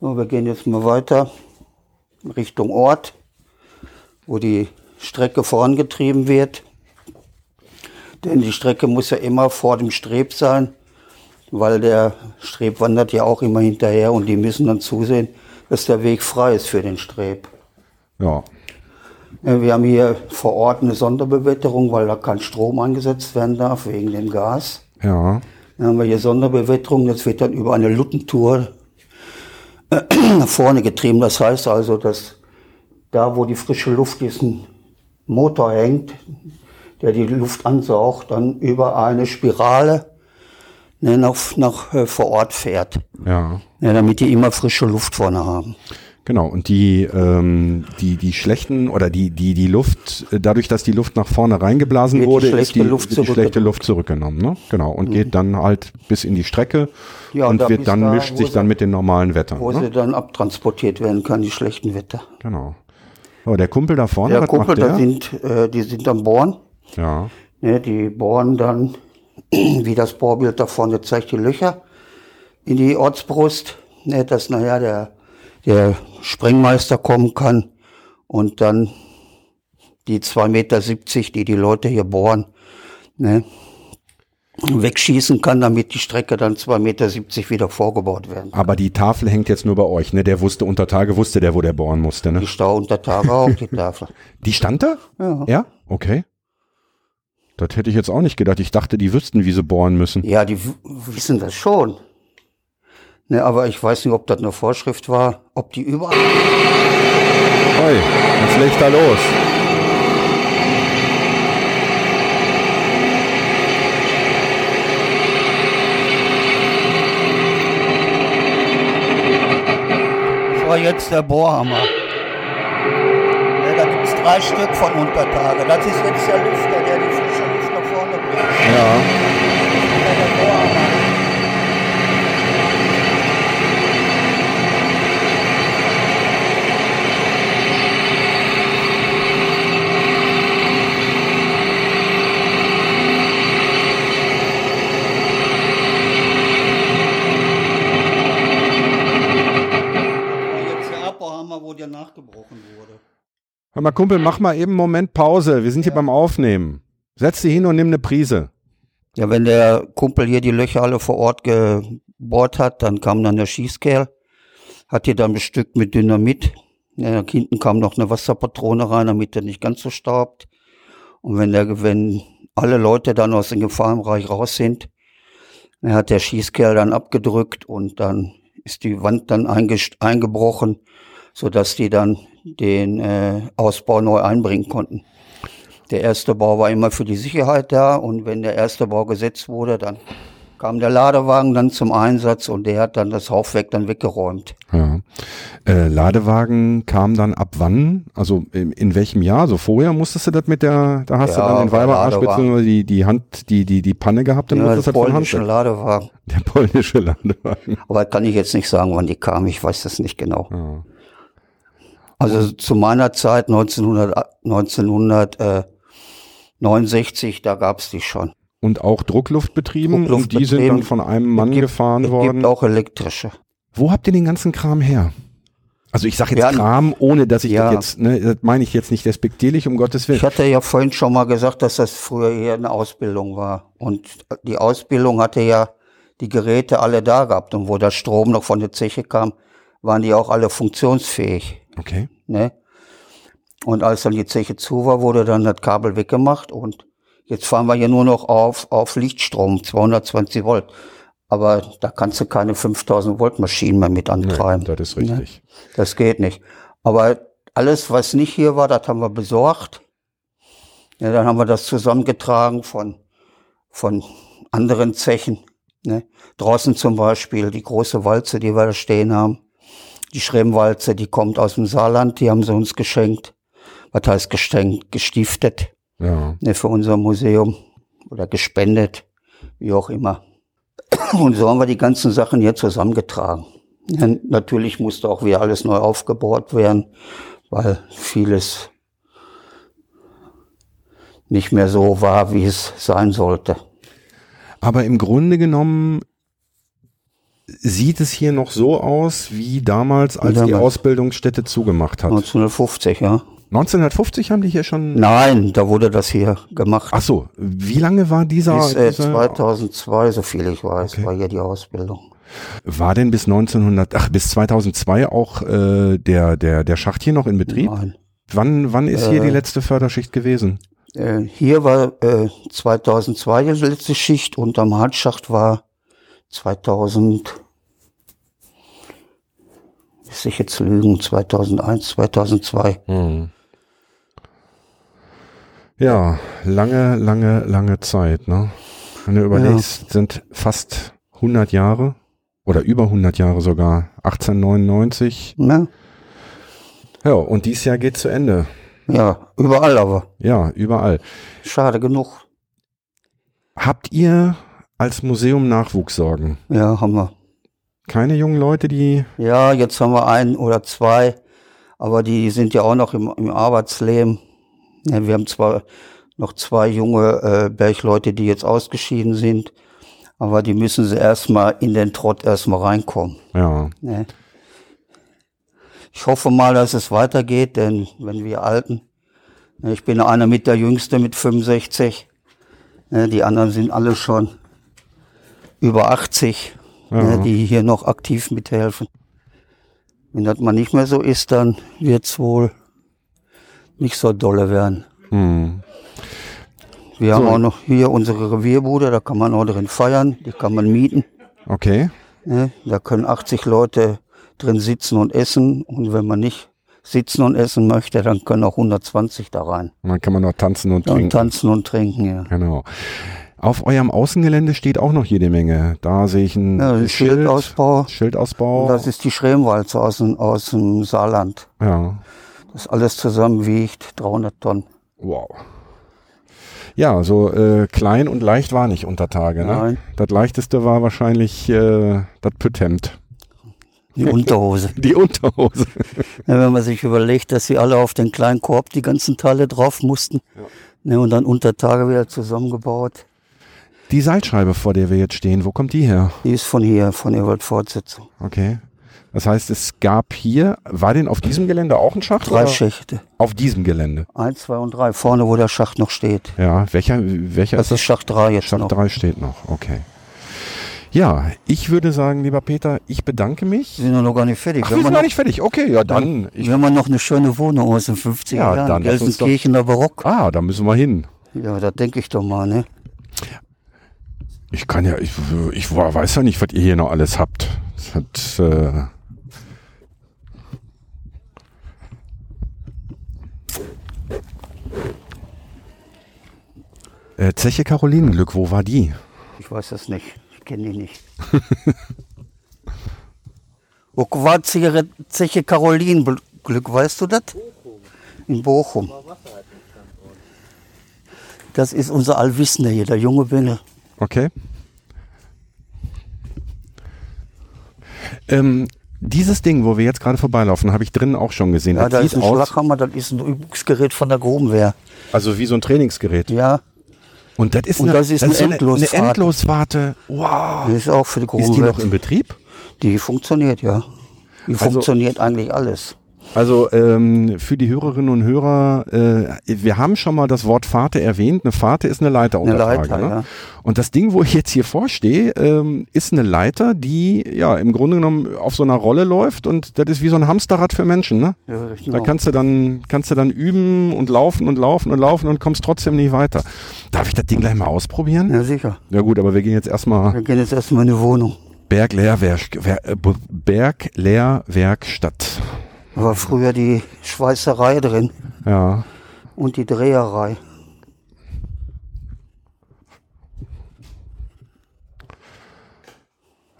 So, wir gehen jetzt mal weiter Richtung Ort, wo die Strecke vorangetrieben wird. Denn die Strecke muss ja immer vor dem Streb sein, weil der Streb wandert ja auch immer hinterher und die müssen dann zusehen, dass der Weg frei ist für den Streb. Ja. Ja, Wir haben hier vor Ort eine Sonderbewetterung, weil da kein Strom eingesetzt werden darf wegen dem Gas. Ja. Dann haben wir hier Sonderbewetterung, das wird dann über eine Luttentour nach vorne getrieben. Das heißt also, dass da, wo die frische Luft diesen Motor hängt, der die Luft ansaugt, dann über eine Spirale ne, nach, nach äh, vor Ort fährt. Ja. ja. Damit die immer frische Luft vorne haben. Genau, und die, ähm, die, die schlechten oder die, die, die Luft, äh, dadurch, dass die Luft nach vorne reingeblasen die wurde, ist schlechte die, Luft wird die schlechte Luft zurückgenommen, ne? Genau. Und geht dann halt bis in die Strecke Ja, und da wird dann da, mischt sich dann mit den normalen Wettern. Wo Ne? sie dann abtransportiert werden kann, die schlechten Wetter. Genau. So, der Kumpel da vorne, Der was Kumpel, macht da der? sind, äh, die sind am Bohren. ja. Ne, die bohren dann, wie das Bohrbild da vorne zeigt, die Löcher in die Ortsbrust, ne, dass nachher der, der Sprengmeister kommen kann und dann die 2,70 Meter, die die Leute hier bohren, ne, wegschießen kann, damit die Strecke dann 2,70 Meter wieder vorgebaut werden. Aber die Tafel hängt jetzt nur bei euch, ne? Der wusste unter Tage, wusste der, wo der bohren musste, ne? Die Stau unter Tage auch, die Tafel. Die stand da? Ja. Ja? Okay. Das hätte ich jetzt auch nicht gedacht. Ich dachte, die wüssten, wie sie bohren müssen. Ja, die wissen das schon. Ne, aber ich weiß nicht, ob das eine Vorschrift war, ob die überall. Oi, was legt da los? Das war jetzt der Bohrhammer. Ja, da gibt es drei Stück von Untertage. Das ist jetzt der Lüfter, der die frische Luft nach vorne bringt. Ja, der Bohrhammer. Das war jetzt der Abbauhammer, wo der nachgebrochen wurde. Hör mal, Kumpel, mach mal eben einen Moment Pause. Wir sind hier beim Aufnehmen. Setz dich hin und nimm eine Prise. Ja, wenn der Kumpel hier die Löcher alle vor Ort gebohrt hat, dann kam dann der Schießkerl, hat die dann bestückt mit Dynamit. Ja, da hinten kam noch eine Wasserpatrone rein, damit er nicht ganz so staubt. Und wenn der, wenn alle Leute dann aus dem Gefahrenbereich raus sind, dann hat der Schießkerl dann abgedrückt und dann ist die Wand dann eingebrochen, sodass die dann den äh, Ausbau neu einbringen konnten. Der erste Bau war immer für die Sicherheit da und wenn der erste Bau gesetzt wurde, dann kam der Ladewagen dann zum Einsatz und der hat dann das Haufwerk dann weggeräumt. Ja. Äh, Ladewagen kam dann ab wann? Also in, in welchem Jahr? Also vorher musstest du das mit der, da hast Ja, du dann den Weiberarsch bzw. die, die Hand, die, die, die Panne gehabt und Ja, musstest das Hand. polnische Ladewagen. Der polnische Ladewagen. Aber kann ich jetzt nicht sagen, wann die kam. Ich weiß das nicht genau. Ja. Also zu meiner Zeit 1900, 1969, da gab's die schon. Und auch Druckluft betrieben. Druckluft und die sind dann von einem Mann Es gibt- gefahren es worden. gibt auch elektrische. Wo habt ihr den ganzen Kram her? Also ich sage jetzt Ja, Kram, ohne dass ich ja. das jetzt, ne, das meine ich jetzt nicht despektierlich, um Gottes Willen. Ich hatte ja vorhin schon mal gesagt, dass das früher eher eine Ausbildung war. Und die Ausbildung hatte ja die Geräte alle da gehabt. Und wo der Strom noch von der Zeche kam, waren die auch alle funktionsfähig. Okay. Ne? Und als dann die Zeche zu war, wurde dann das Kabel weggemacht und jetzt fahren wir hier nur noch auf, auf Lichtstrom, 220 Volt. Aber da kannst du keine 5000 Volt Maschinen mehr mit Nee, antreiben. das ist richtig. Das geht nicht. Aber alles, was nicht hier war, das haben wir besorgt. Ja, dann haben wir das zusammengetragen von, von anderen Zechen. Ne? Draußen zum Beispiel die große Walze, die wir da stehen haben. Die Schremwalze, die kommt aus dem Saarland, die haben sie uns geschenkt. Was heißt geschenkt? Gestiftet Ja. ne, für unser Museum oder gespendet, wie auch immer. Und so haben wir die ganzen Sachen hier zusammengetragen. Ja, natürlich musste auch wieder alles neu aufgebaut werden, weil vieles nicht mehr so war, wie es sein sollte. Aber im Grunde genommen sieht es hier noch so aus, wie damals, als die damals. Ausbildungsstätte zugemacht hat. 1950, ja. 1950 haben die hier schon. Nein, da wurde das hier gemacht. Ach so, wie lange war dieser? Bis äh, dieser 2002, so viel ich weiß, Okay. war hier die Ausbildung. war denn bis 1900, ach bis 2002 auch äh, der der der Schacht hier noch in Betrieb? Nein. Wann wann ist hier Äh, die letzte Förderschicht gewesen? Äh, hier war äh, 2002 die letzte Schicht und am Hartschacht war 2000 müsste ich jetzt lügen, 2001, 2002. Hm. Ja, lange, lange, lange Zeit, ne? Wenn du überlegst, sind fast 100 Jahre oder über 100 Jahre sogar, 1899. Ne? Ja, und dieses Jahr geht zu Ende. Ja, überall aber. Ja, überall. Schade genug. Habt ihr als Museum Nachwuchssorgen? Ja, haben wir. Keine jungen Leute, die, Ja, jetzt haben wir einen oder zwei, aber die sind ja auch noch im, im Arbeitsleben. Ja, wir haben zwar noch zwei junge äh, Bergleute, die jetzt ausgeschieden sind, aber die müssen sie erstmal in den Trott erstmal reinkommen. ja, Ne? Ich hoffe mal, dass es weitergeht, denn wenn wir Alten, ne, ich bin einer mit der Jüngste mit 65, ne, die anderen sind alle schon über 80, ne, die hier noch aktiv mithelfen. Wenn das mal nicht mehr so ist, dann wird's wohl nicht so dolle werden. hm. Wir haben So. auch noch hier unsere Revierbude, da kann man auch drin feiern, die kann man mieten. okay. Ne? Da können 80 Leute drin sitzen und essen. Und wenn man nicht sitzen und essen möchte, dann können auch 120 da rein. Und dann kann man noch tanzen und Und trinken. tanzen und trinken, ja. Genau. Auf eurem Außengelände steht auch noch jede Menge. Da sehe ich ein Ja, Schild, Schildausbau. Schildausbau. Und das ist die Schremwalze aus, dem- aus dem Saarland. ja. Das alles zusammen wiegt 300 Tonnen. Wow. Ja, so äh, klein und leicht war nicht unter Tage. Ne? Nein. Das leichteste war wahrscheinlich äh, das Pütthemd. Die Unterhose. Die Unterhose. Ja, wenn man sich überlegt, dass sie alle auf den kleinen Korb die ganzen Teile drauf mussten. Ne, und dann unter Tage wieder zusammengebaut. Die Seilscheibe, vor der wir jetzt stehen, wo kommt die her? Die ist von hier, von Ewald Fortsetzung. Okay. Das heißt, es gab hier, war denn auf diesem Gelände auch ein Schacht? Drei oder? Schächte. Auf diesem Gelände. Eins, zwei und drei. Vorne, wo der Schacht noch steht. Ja, welcher, welcher Das ist Schacht 3 jetzt Schacht noch. 3 steht noch, okay. Ja, ich würde sagen, lieber Peter, ich bedanke mich. Wir sind noch gar nicht fertig. Ach, wir, sind noch nicht fertig. Okay, ja, dann. Ich, wir haben noch eine schöne Wohnung aus den 50er Ja, Jahren. dann Gelsenkirchener Barock. ah, da müssen wir hin. Ja, da denke ich doch mal, ne? Ich kann ja, ich, ich weiß ja nicht, was ihr hier noch alles habt. Das hat, äh äh, Zeche Carolinenglück, wo war die? Ich weiß das nicht. Ich kenne die nicht. Wo war Zeche, Zeche Carolin Glück, weißt du das? In Bochum. Das ist unser Allwissender hier, der junge Bengel. Okay. Ähm, dieses Ding, wo wir jetzt gerade vorbeilaufen, habe ich drinnen auch schon gesehen. Ja, das da ist ein Schlaghammer, das ist ein Übungsgerät von der Grubenwehr. also wie so ein Trainingsgerät. Ja, Und das ist, Und eine, das ist eine so eine, eine Endloswarte. Endloswarte. Wow. das ist auch für die Ist die Grubenwehr. noch in Betrieb? Die funktioniert, ja. Die Also- funktioniert eigentlich alles. Also ähm, für die Hörerinnen und Hörer, äh, wir haben schon mal das Wort Fahrt erwähnt. Eine Fahrt ist eine Leiter Eine Leiter, ne? ja. Und das Ding, wo ich jetzt hier vorstehe, ähm, ist eine Leiter, die ja im Grunde genommen auf so einer Rolle läuft und das ist wie so ein Hamsterrad für Menschen. Ne? Ja, richtig. Da kannst du dann kannst du dann üben und laufen und laufen und laufen und kommst trotzdem nicht weiter. Darf ich das Ding gleich mal ausprobieren? ja, sicher. Ja gut, aber wir gehen jetzt erstmal Wir gehen jetzt erstmal in die Wohnung. Berglehrwerk, Wer- äh, Berglehrwerkstatt. Da war früher die Schweißerei drin Ja. und die Dreherei.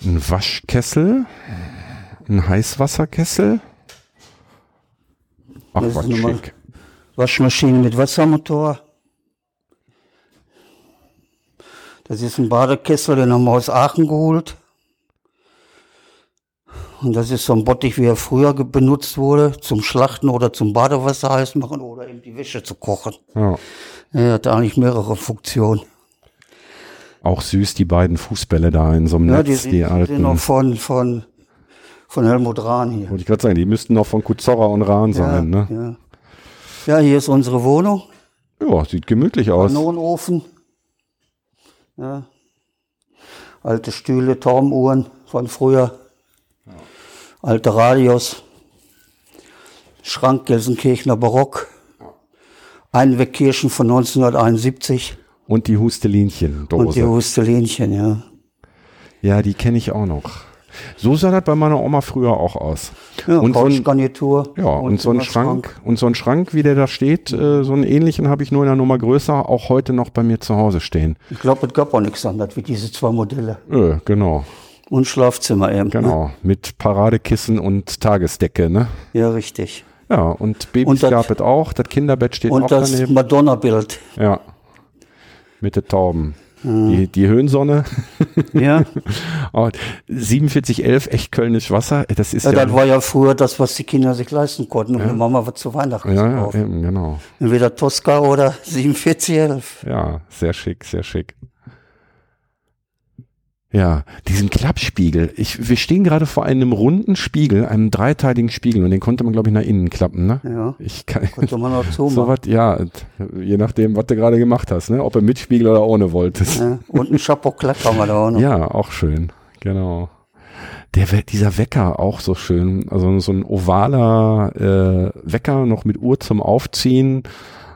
Ein Waschkessel, ein Heißwasserkessel. Ach, Das was schick. Waschmaschine mit Wassermotor. Das ist ein Badekessel, den haben wir aus Aachen geholt. Und das ist so ein Bottich, wie er früher benutzt wurde, zum Schlachten oder zum Badewasser heiß machen oder eben die Wäsche zu kochen. Ja. Er hat eigentlich mehrere Funktionen. Auch süß, die beiden Fußbälle da in so einem Ja, Netz, die die, sind, die sind alten. noch von, von, von Helmut Rahn hier. Wollte ich gerade sagen, die müssten noch von Kuzorra und Rahn sein, ne? ja. ja, hier ist unsere Wohnung. Ja, sieht gemütlich aus. Kanonenofen. Ja. Alte Stühle, Turmuhren von früher. Alte Radios. Schrank Gelsenkirchener Barock. Einwegkirchen von 1971. Und die Hustelinchen-Dose. Und die Hustelinchen, ja. Ja, die kenne ich auch noch. So sah das bei meiner Oma früher auch aus. Ja, Und so ein- Couchgarnitur. Ja, und, so ein Zimmerschrank. Schrank, und so ein Schrank, wie der da steht, äh, so einen ähnlichen habe ich nur in einer Nummer größer, auch heute noch bei mir zu Hause stehen. Ich glaube, es gab auch nichts anderes wie diese zwei Modelle. Äh, genau, Und Schlafzimmer eben. Ne? genau. Mit Paradekissen und Tagesdecke, ne? Ja, richtig. Ja, und Babys Und das- gab es auch, das Kinderbett steht Und auch das daneben. Madonna-Bild. Ja. Mit den Tauben. Die, die Höhensonne. Ja. Oh, 4711, echt Kölnisch Wasser. Das ist ja, ja. das war ja früher das, was die Kinder sich leisten konnten. Und ja. Mama was zu Weihnachten ja, ja, eben, genau. Entweder Tosca oder 4711. Ja, sehr schick, sehr schick. Ja, diesen Klappspiegel. Ich, wir stehen gerade vor einem runden Spiegel, einem dreiteiligen Spiegel und den konnte man, glaube ich, nach innen klappen, ne? Ja. Ich kann, Konnte man noch so zumachen. was, ja, je nachdem, was du gerade gemacht hast, ne? Ob du mit Spiegel oder ohne wolltest. Ja. Und ein Chapeau-Clap haben wir da auch noch. Ja, auch schön, genau. Der, dieser Wecker auch so schön, also so ein ovaler äh, Wecker noch mit Uhr zum Aufziehen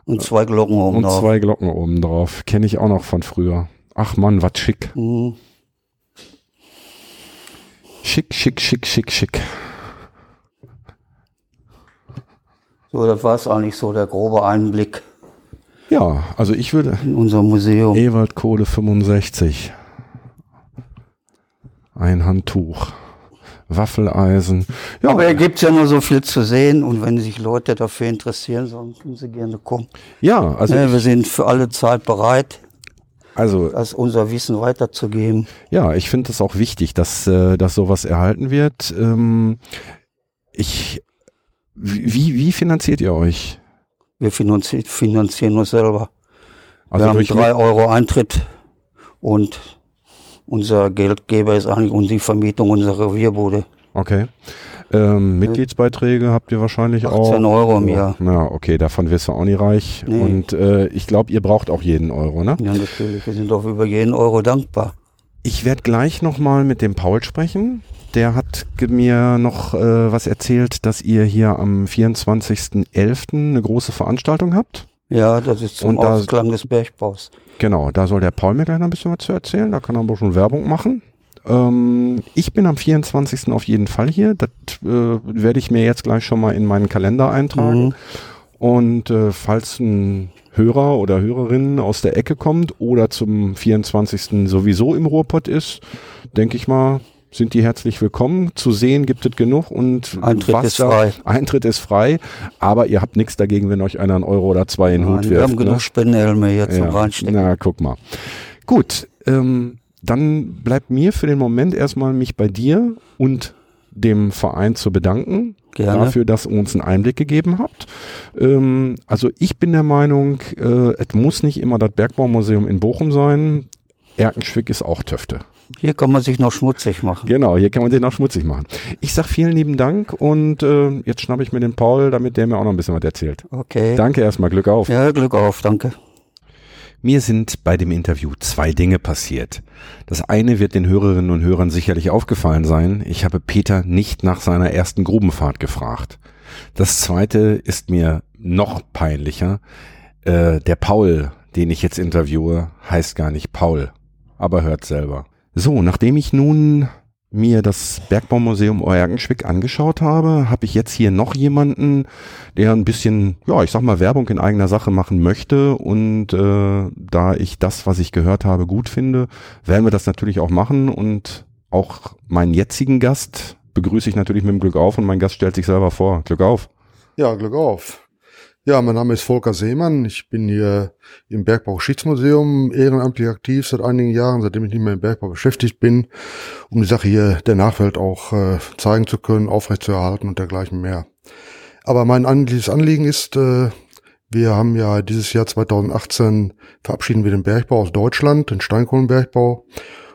Und zwei Glocken oben und drauf. zwei Glocken oben drauf. Kenne ich auch noch von früher. Ach Mann, was schick. Mhm. Schick, schick, schick, schick, schick. So, das war es eigentlich so, der grobe Einblick Ja, also ich würde in unser Museum. Ewald Kohle 65. Ein Handtuch. Waffeleisen. Ja, Aber hier gibt's ja nur so viel zu sehen und wenn sich Leute dafür interessieren, sollen können sie gerne kommen. ja also, Ja, ich, wir sind für alle Zeit bereit, also das unser Wissen weiterzugeben. Ja, ich finde es auch wichtig, dass, äh, dass sowas erhalten wird. Ähm, ich, wie, wie finanziert ihr euch? Wir finanzieren, finanzieren uns selber. Also wir haben drei Euro Eintritt und unser Geldgeber ist eigentlich und die Vermietung unserer Revierbude. Okay. Ähm, Mitgliedsbeiträge habt ihr wahrscheinlich 18 auch. Euro im Jahr. Ja, okay, davon wirst du auch nicht reich. Nee. Und äh, ich glaube, ihr braucht auch jeden Euro, ne? Ja, natürlich. Wir sind doch über jeden Euro dankbar. Ich werde gleich nochmal mit dem Paul sprechen. Der hat mir noch äh, was erzählt, dass ihr hier am 24.11. eine große Veranstaltung habt. Ja, das ist zum Und da- Ausklang des Bergbaus. Genau, da soll der Paul mir gleich noch ein bisschen was zu erzählen. Da kann er aber schon Werbung machen. Ähm, ich bin am 24. auf jeden Fall hier. Das äh, werde ich mir jetzt gleich schon mal in meinen Kalender eintragen. Mhm. Und äh, falls ein Hörer oder Hörerin aus der Ecke kommt oder zum 24. sowieso im Ruhrpott ist, denke ich mal, sind die herzlich willkommen. Zu sehen gibt es genug und Eintritt was ist frei. Eintritt ist frei, aber ihr habt nichts dagegen, wenn euch einer einen Euro oder zwei in den Hut Nein, wirft. wir haben ne? genug Spendenhelme hier zum Ja, Reinstecken. Na, guck mal. Gut, ähm, dann bleibt mir für den Moment erstmal mich bei dir und dem Verein zu bedanken. Gerne. Dafür, dass ihr uns einen Einblick gegeben habt. Ähm, also ich bin der Meinung, äh, es muss nicht immer das Bergbaumuseum in Bochum sein. Erkenschwick ist auch Töfte. Hier kann man sich noch schmutzig machen. Genau, hier kann man den auch schmutzig machen. Ich sag vielen lieben Dank und äh, jetzt schnappe ich mir den Paul, damit der mir auch noch ein bisschen was erzählt. Okay. Danke erstmal, Glück auf. Ja, Glück auf, danke. Mir sind bei dem Interview zwei Dinge passiert. Das eine wird den Hörerinnen und Hörern sicherlich aufgefallen sein. Ich habe Peter nicht nach seiner ersten Grubenfahrt gefragt. Das zweite ist mir noch peinlicher. Äh, der Paul, den ich jetzt interviewe, heißt gar nicht Paul, aber hört selber. So, nachdem ich nun mir das Bergbaumuseum Oergenschwick angeschaut habe, habe ich jetzt hier noch jemanden, der ein bisschen, ja, ich sag mal, Werbung in eigener Sache machen möchte. Und äh, da ich das, was ich gehört habe, gut finde, werden wir das natürlich auch machen. Und auch meinen jetzigen Gast begrüße ich natürlich mit dem Glück auf und mein Gast stellt sich selber vor. Glück auf. Ja, Glück auf. Ja, mein Name ist Volker Seemann. Ich bin hier im Bergbaugeschichtsmuseum ehrenamtlich aktiv seit einigen Jahren, seitdem ich nicht mehr im Bergbau beschäftigt bin, um die Sache hier der Nachwelt auch äh, zeigen zu können, aufrechtzuerhalten und dergleichen mehr. Aber mein eigentliches Anliegen ist, äh, wir haben ja dieses Jahr 2018 verabschieden wir den Bergbau aus Deutschland, den Steinkohlenbergbau.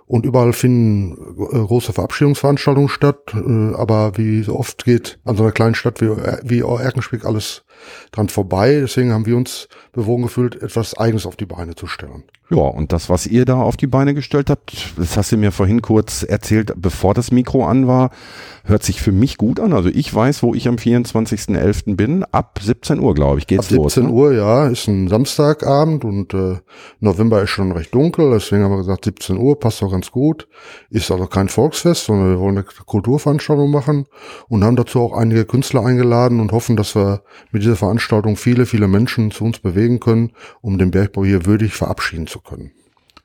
Und überall finden äh, große Verabschiedungsveranstaltungen statt. Äh, aber wie so oft geht an so einer kleinen Stadt wie, wie Erkenschwick alles dran vorbei. Deswegen haben wir uns bewogen gefühlt, etwas Eigenes auf die Beine zu stellen. Ja, und das, was ihr da auf die Beine gestellt habt, das hast du mir vorhin kurz erzählt, bevor das Mikro an war, hört sich für mich gut an. Also ich weiß, wo ich am 24.11. bin. Ab 17 Uhr, glaube ich, geht's Ab 17 los. ne? Uhr, ja, ist ein Samstagabend und äh, November ist schon recht dunkel, deswegen haben wir gesagt 17 Uhr, passt auch ganz gut. Ist also kein Volksfest, sondern wir wollen eine Kulturveranstaltung machen und haben dazu auch einige Künstler eingeladen und hoffen, dass wir mit dieser Veranstaltung viele, viele Menschen zu uns bewegen können, um den Bergbau hier würdig verabschieden zu können.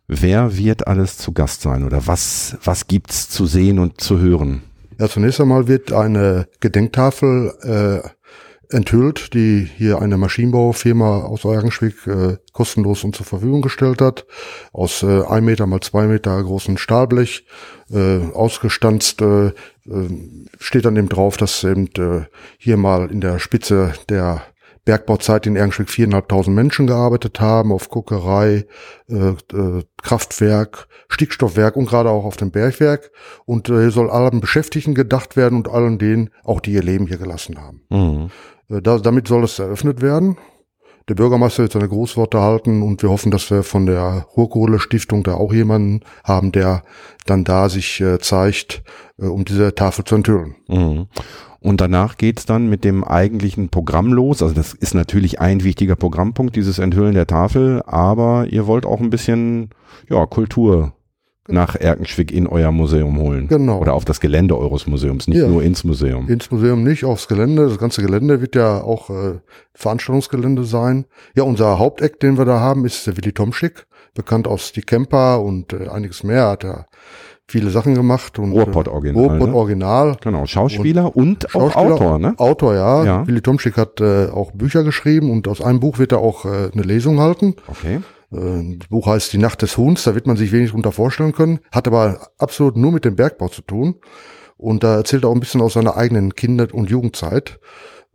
Wer wird alles zu Gast sein oder was, was gibt's zu sehen und zu hören? Ja, zunächst einmal wird eine Gedenktafel äh, enthüllt, die hier eine Maschinenbaufirma aus Eugenschwick äh, kostenlos uns zur Verfügung gestellt hat. Aus äh, ein Meter mal zwei Meter großen Stahlblech, äh, ausgestanzt, äh, äh, steht dann eben drauf, dass eben äh, hier mal in der Spitze der Bergbauzeit in Ergenschwick viereinhalbtausend Menschen gearbeitet haben, auf Kokerei, äh, äh, Kraftwerk, Stickstoffwerk und gerade auch auf dem Bergwerk. Und äh, hier soll allen Beschäftigten gedacht werden und allen denen, auch die ihr Leben hier gelassen haben. Mhm. Äh, da, damit soll es eröffnet werden. Der Bürgermeister wird seine Großworte halten und wir hoffen, dass wir von der Ruhrkohle Stiftung da auch jemanden haben, der dann da sich äh, zeigt, äh, um diese Tafel zu enthüllen. Mhm. Und danach geht's dann mit dem eigentlichen Programm los. Also das ist natürlich ein wichtiger Programmpunkt, dieses Enthüllen der Tafel, aber ihr wollt auch ein bisschen ja, Kultur nach Erkenschwick in euer Museum holen. Genau. Oder auf das Gelände eures Museums, nicht Ja. nur ins Museum. Ins Museum nicht, aufs Gelände. Das ganze Gelände wird ja auch äh, Veranstaltungsgelände sein. Ja, unser Haupteck, den wir da haben, ist der Willi Tomschick, bekannt aus Die Camper und äh, einiges mehr. Hat er viele Sachen gemacht. Und, Ruhrpott äh, Original, Ruhrpott ne? Original. Genau, Schauspieler und, auch Schauspieler, Autor, ne? Autor, ja. Ja. Willi Tomschick hat äh, auch Bücher geschrieben und aus einem Buch wird er auch äh, eine Lesung halten. Okay. Äh, Das Buch heißt Die Nacht des Huhns, da wird man sich wenig drunter vorstellen können, hat aber absolut nur mit dem Bergbau zu tun. Und da erzählt er auch ein bisschen aus seiner eigenen Kinder- und Jugendzeit.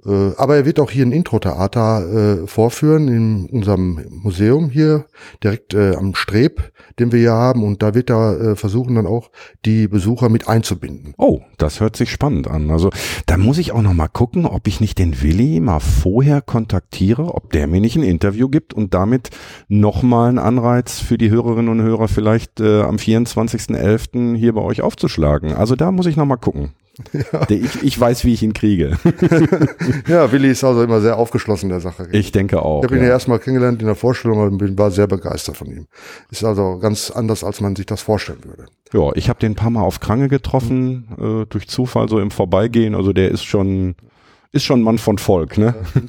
Äh, Aber er wird auch hier ein Intro-Theater äh, vorführen in unserem Museum hier, direkt äh, am Streb, den wir hier haben. Und da wird er äh, versuchen, dann auch die Besucher mit einzubinden. Oh, das hört sich spannend an. Also da muss ich auch noch mal gucken, ob ich nicht den Willi mal vorher kontaktiere, ob der mir nicht ein Interview gibt und damit noch mal einen Anreiz für die Hörerinnen und Hörer vielleicht äh, am 24.11. hier bei euch aufzuschlagen. Also da muss ich noch mal gucken. Der- Ich, ich weiß, wie ich ihn kriege. Ja, Willi ist also immer sehr aufgeschlossen der Sache. Ich denke auch. Ich habe ihn ja ja. erstmal kennengelernt in der Vorstellung und bin, war sehr begeistert von ihm. Ist also ganz anders, als man sich das vorstellen würde. Ja, ich habe den ein paar Mal auf Krange getroffen, äh, durch Zufall so im Vorbeigehen. Also der ist schon, ist schon ein Mann von Volk, ne?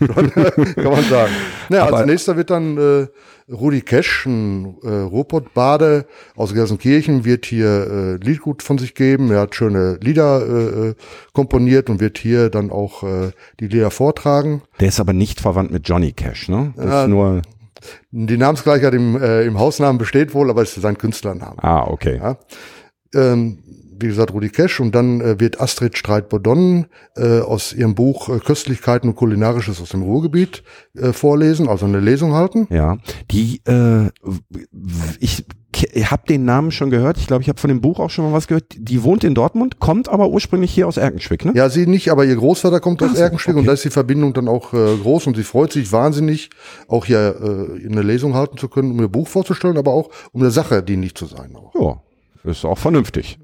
Kann man sagen. Naja, Aber- als nächster wird dann äh, Rudi Kesch, ein äh, Ruhrpott-Bade aus Gelsenkirchen, wird hier äh, Liedgut von sich geben. Er hat schöne Lieder äh, äh, komponiert und wird hier dann auch äh, die Lieder vortragen. Der ist aber nicht verwandt mit Johnny Cash, ne? Das Ja. ist nur, Die Namensgleichheit im, äh, im Hausnamen besteht wohl, aber es ist sein Künstlername. ah, okay. Ja. Ähm, wie gesagt, Rudi Kesch und dann äh, wird Astrid Streit-Bodon äh, aus ihrem Buch äh, Köstlichkeiten und Kulinarisches aus dem Ruhrgebiet äh, vorlesen, also eine Lesung halten. Ja, die, äh, ich habe den Namen schon gehört. Ich glaube, ich habe von dem Buch auch schon mal was gehört. Die wohnt in Dortmund, kommt aber ursprünglich hier aus Erkenschwick, ne? Ja, sie nicht, aber ihr Großvater kommt aus Ach so, Erkenschwick und okay. da ist die Verbindung dann auch äh, groß und sie freut sich wahnsinnig, auch hier äh, eine Lesung halten zu können, um ihr Buch vorzustellen, aber auch um der Sache dienlich zu sein. Auch. Ja, ist auch vernünftig.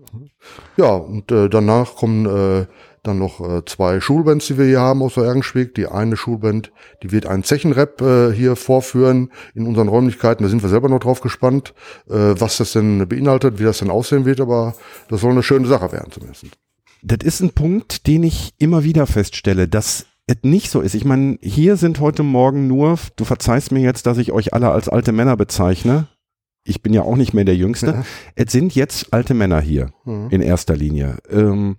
Ja, und äh, danach kommen äh, dann noch äh, zwei Schulbands, die wir hier haben aus der Ergenschwick. Die eine Schulband, die wird einen Zechenrap äh, hier vorführen in unseren Räumlichkeiten. Da sind wir selber noch drauf gespannt, äh, was das denn beinhaltet, wie das denn aussehen wird, aber das soll eine schöne Sache werden zumindest. Das ist ein Punkt, den ich immer wieder feststelle, dass es nicht so ist. Ich meine, hier sind heute Morgen nur, du verzeihst mir jetzt, dass ich euch alle als alte Männer bezeichne. Ich bin ja auch nicht mehr der Jüngste. Ja. Es sind jetzt alte Männer hier Mhm. in erster Linie. Ähm,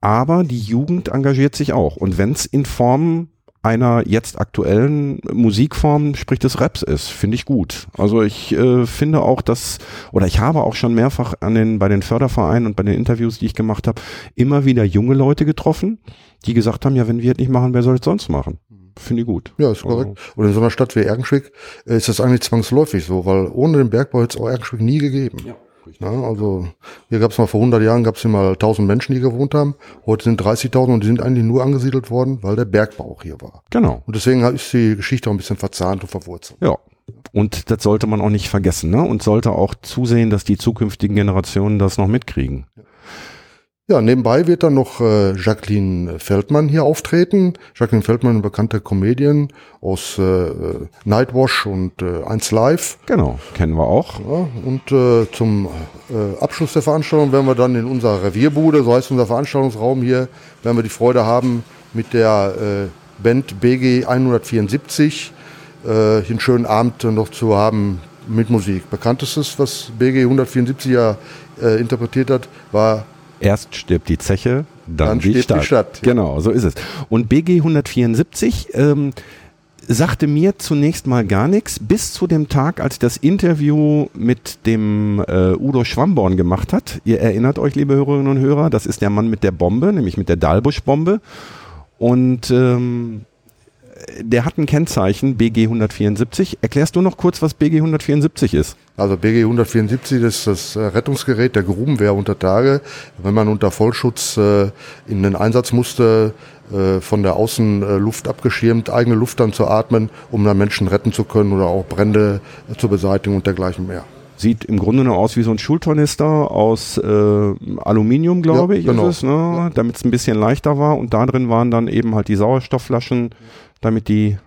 aber die Jugend engagiert sich auch. Und wenn es in Form einer jetzt aktuellen Musikform, sprich des Raps ist, finde ich gut. Also ich äh, finde auch, dass, oder ich habe auch schon mehrfach an den, bei den Fördervereinen und bei den Interviews, die ich gemacht habe, immer wieder junge Leute getroffen, die gesagt haben, ja, wenn wir es nicht machen, wer soll es sonst machen? Finde ich gut. Ja, ist korrekt. Und in so einer Stadt wie Erkenschwick äh, ist das eigentlich zwangsläufig so, weil ohne den Bergbau hätte es auch Erkenschwick nie gegeben. Ja, also hier gab es mal vor 100 Jahren gab es hier mal 1000 Menschen, die gewohnt haben. Heute sind 30.000 und die sind eigentlich nur angesiedelt worden, weil der Bergbau auch hier war. Genau. Und deswegen ist die Geschichte auch ein bisschen verzahnt und verwurzelt. Ja. Und das sollte man auch nicht vergessen, ne? Und sollte auch zusehen, dass die zukünftigen Generationen das noch mitkriegen. Ja, nebenbei wird dann noch äh, Jacqueline Feldmann hier auftreten. Jacqueline Feldmann, eine bekannte Comedian aus äh, Nightwash und äh, 1 Live. Genau, kennen wir auch. Ja, und äh, zum äh, Abschluss der Veranstaltung werden wir dann in unserer Revierbude, so heißt unser Veranstaltungsraum hier, werden wir die Freude haben, mit der äh, Band BG 174 äh, einen schönen Abend noch zu haben mit Musik. Bekanntestes, was BG 174 ja äh, interpretiert hat, war Erst stirbt die Zeche, dann, Dann die, stirbt Stadt. die Stadt, ja. Genau, so ist es. Und BG 174 ähm, sagte mir zunächst mal gar nichts, bis zu dem Tag, als das Interview mit dem äh, Udo Schwamborn gemacht hat. Ihr erinnert euch, liebe Hörerinnen und Hörer, das ist der Mann mit der Bombe, nämlich mit der Dahlbusch-Bombe. Und ähm, der hat ein Kennzeichen, BG 174. Erklärst du noch kurz, was BG 174 ist? Also BG 174 das ist das äh, Rettungsgerät der Grubenwehr unter Tage. Wenn man unter Vollschutz äh, in den Einsatz musste, äh, von der Außenluft abgeschirmt, eigene Luft dann zu atmen, um dann Menschen retten zu können oder auch Brände äh, zu beseitigen und dergleichen mehr. Sieht im Grunde nur aus wie so ein Schultornister aus äh, Aluminium, glaube Ja, ich, genau. ist es, ne? damit es ein bisschen leichter war. Und da drin waren dann eben halt die Sauerstoffflaschen, damit die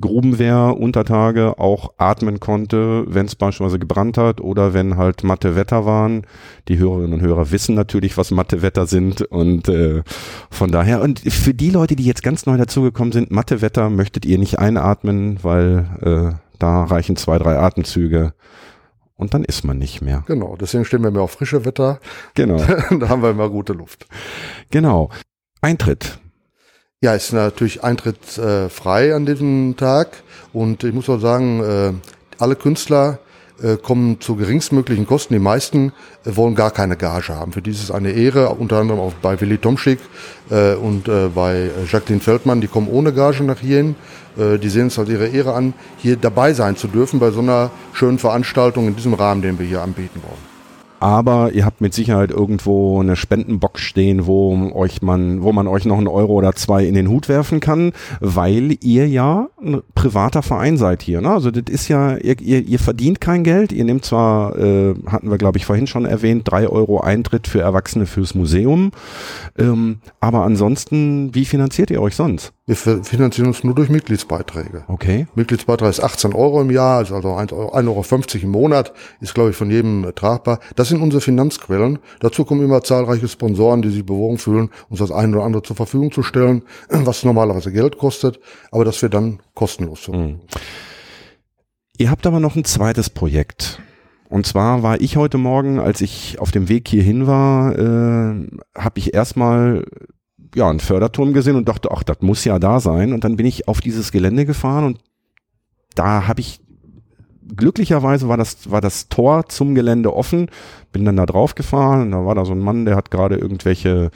Grubenwehr unter Tage auch atmen konnte, wenn es beispielsweise gebrannt hat oder wenn halt matte Wetter waren. Die Hörerinnen und Hörer wissen natürlich, was matte Wetter sind und äh, von daher und für die Leute, die jetzt ganz neu dazugekommen sind, matte Wetter möchtet ihr nicht einatmen, weil äh, da reichen zwei, drei Atemzüge und dann ist man nicht mehr. Genau, deswegen stehen wir mehr auf frische Wetter. Genau, da haben wir immer gute Luft. genau. Eintritt. Ja, ist natürlich Eintritt äh, an diesem Tag und ich muss auch sagen, äh, alle Künstler äh, kommen zu geringstmöglichen Kosten. Die meisten wollen gar keine Gage haben. Für die ist es eine Ehre, unter anderem auch bei Willi Tomschick äh, und bei Jacqueline Feldmann, die kommen ohne Gage nach hierhin. Äh, die sehen es als ihre Ehre an, hier dabei sein zu dürfen bei so einer schönen Veranstaltung in diesem Rahmen, den wir hier anbieten wollen. Aber ihr habt mit Sicherheit irgendwo eine Spendenbox stehen, wo euch man, wo man euch noch einen Euro oder zwei in den Hut werfen kann, weil ihr ja ein privater Verein seid hier. Ne? Also das ist ja, ihr, ihr, ihr verdient kein Geld. Ihr nehmt zwar, äh, hatten wir glaube ich vorhin schon erwähnt, drei Euro Eintritt für Erwachsene fürs Museum. Ähm, aber ansonsten, wie finanziert ihr euch sonst? Wir fi- finanzieren uns nur durch Mitgliedsbeiträge. Okay. Mitgliedsbeitrag ist 18 Euro im Jahr, also 1,50 Euro 1,50 Euro im Monat, ist glaube ich von jedem äh, tragbar. Das sind unsere Finanzquellen. Dazu kommen immer zahlreiche Sponsoren, die sich bewogen fühlen, uns das eine oder andere zur Verfügung zu stellen, was normalerweise Geld kostet, aber das wir dann kostenlos zur Verfügung. Ihr habt aber noch ein zweites Projekt. Und zwar war ich heute Morgen, als ich auf dem Weg hierhin war, äh, habe ich erstmal ja einen Förderturm gesehen und dachte, ach, das muss ja da sein. Und dann bin ich auf dieses Gelände gefahren und da habe ich glücklicherweise war das war das Tor zum Gelände offen. Bin dann da drauf gefahren und da war da so ein Mann, der hat gerade irgendwelche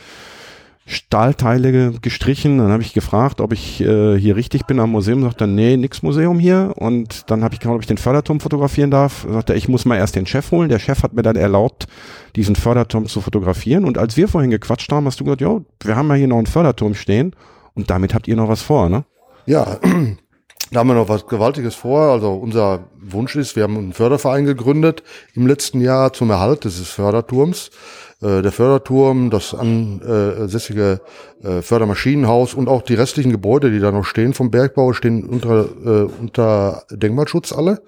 Stahlteile ge- gestrichen. Dann habe ich gefragt, ob ich äh, hier richtig bin am Museum. Sagt er, nee, nix Museum hier. Und dann habe ich gefragt, ob ich den Förderturm fotografieren darf. Sagt er, ich muss mal erst den Chef holen. Der Chef hat mir dann erlaubt, diesen Förderturm zu fotografieren. Und als wir vorhin gequatscht haben, hast du gesagt, jo, wir haben ja hier noch einen Förderturm stehen. Und damit habt ihr noch was vor, ne? Ja, da haben wir noch was Gewaltiges vor. Also unser Wunsch ist, wir haben einen Förderverein gegründet im letzten Jahr zum Erhalt dieses Förderturms. Äh, Der Förderturm, das ansässige äh, Fördermaschinenhaus und auch die restlichen Gebäude, die da noch stehen vom Bergbau, stehen unter, äh, unter Denkmalschutz alle.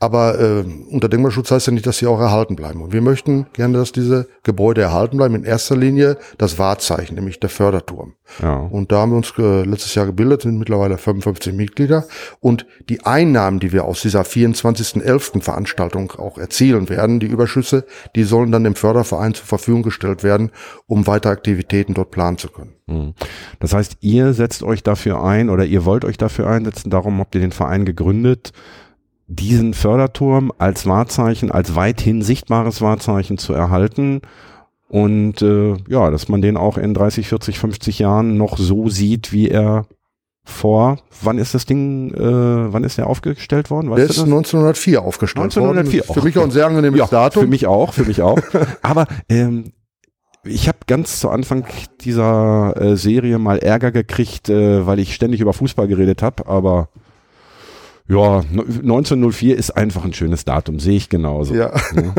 Aber äh, unter Denkmalschutz heißt ja nicht, dass sie auch erhalten bleiben. Und wir möchten gerne, dass diese Gebäude erhalten bleiben. In erster Linie das Wahrzeichen, nämlich der Förderturm. Ja. Und da haben wir uns äh, letztes Jahr gebildet, sind mittlerweile 55 Mitglieder. Und die Einnahmen, die wir aus dieser 24.11. Veranstaltung auch erzielen werden, die Überschüsse, die sollen dann dem Förderverein zur Verfügung gestellt werden, um weitere Aktivitäten dort planen zu können. Hm. Das heißt, ihr setzt euch dafür ein oder ihr wollt euch dafür einsetzen, darum habt ihr den Verein gegründet, diesen Förderturm als Wahrzeichen, als weithin sichtbares Wahrzeichen zu erhalten und äh, ja, dass man den auch in 30, 40, 50 Jahren noch so sieht, wie er vor, wann ist das Ding, äh, wann ist der aufgestellt worden? Weißt der ist 1904 aufgestellt 1904 worden. Für mich auch ein sehr angenehmes ja, Datum. Für mich auch, für mich auch. Aber ähm, ich habe ganz zu Anfang dieser äh, Serie mal Ärger gekriegt, äh, weil ich ständig über Fußball geredet habe, aber ja, 1904 ist einfach ein schönes Datum, sehe ich genauso. Ja. ja.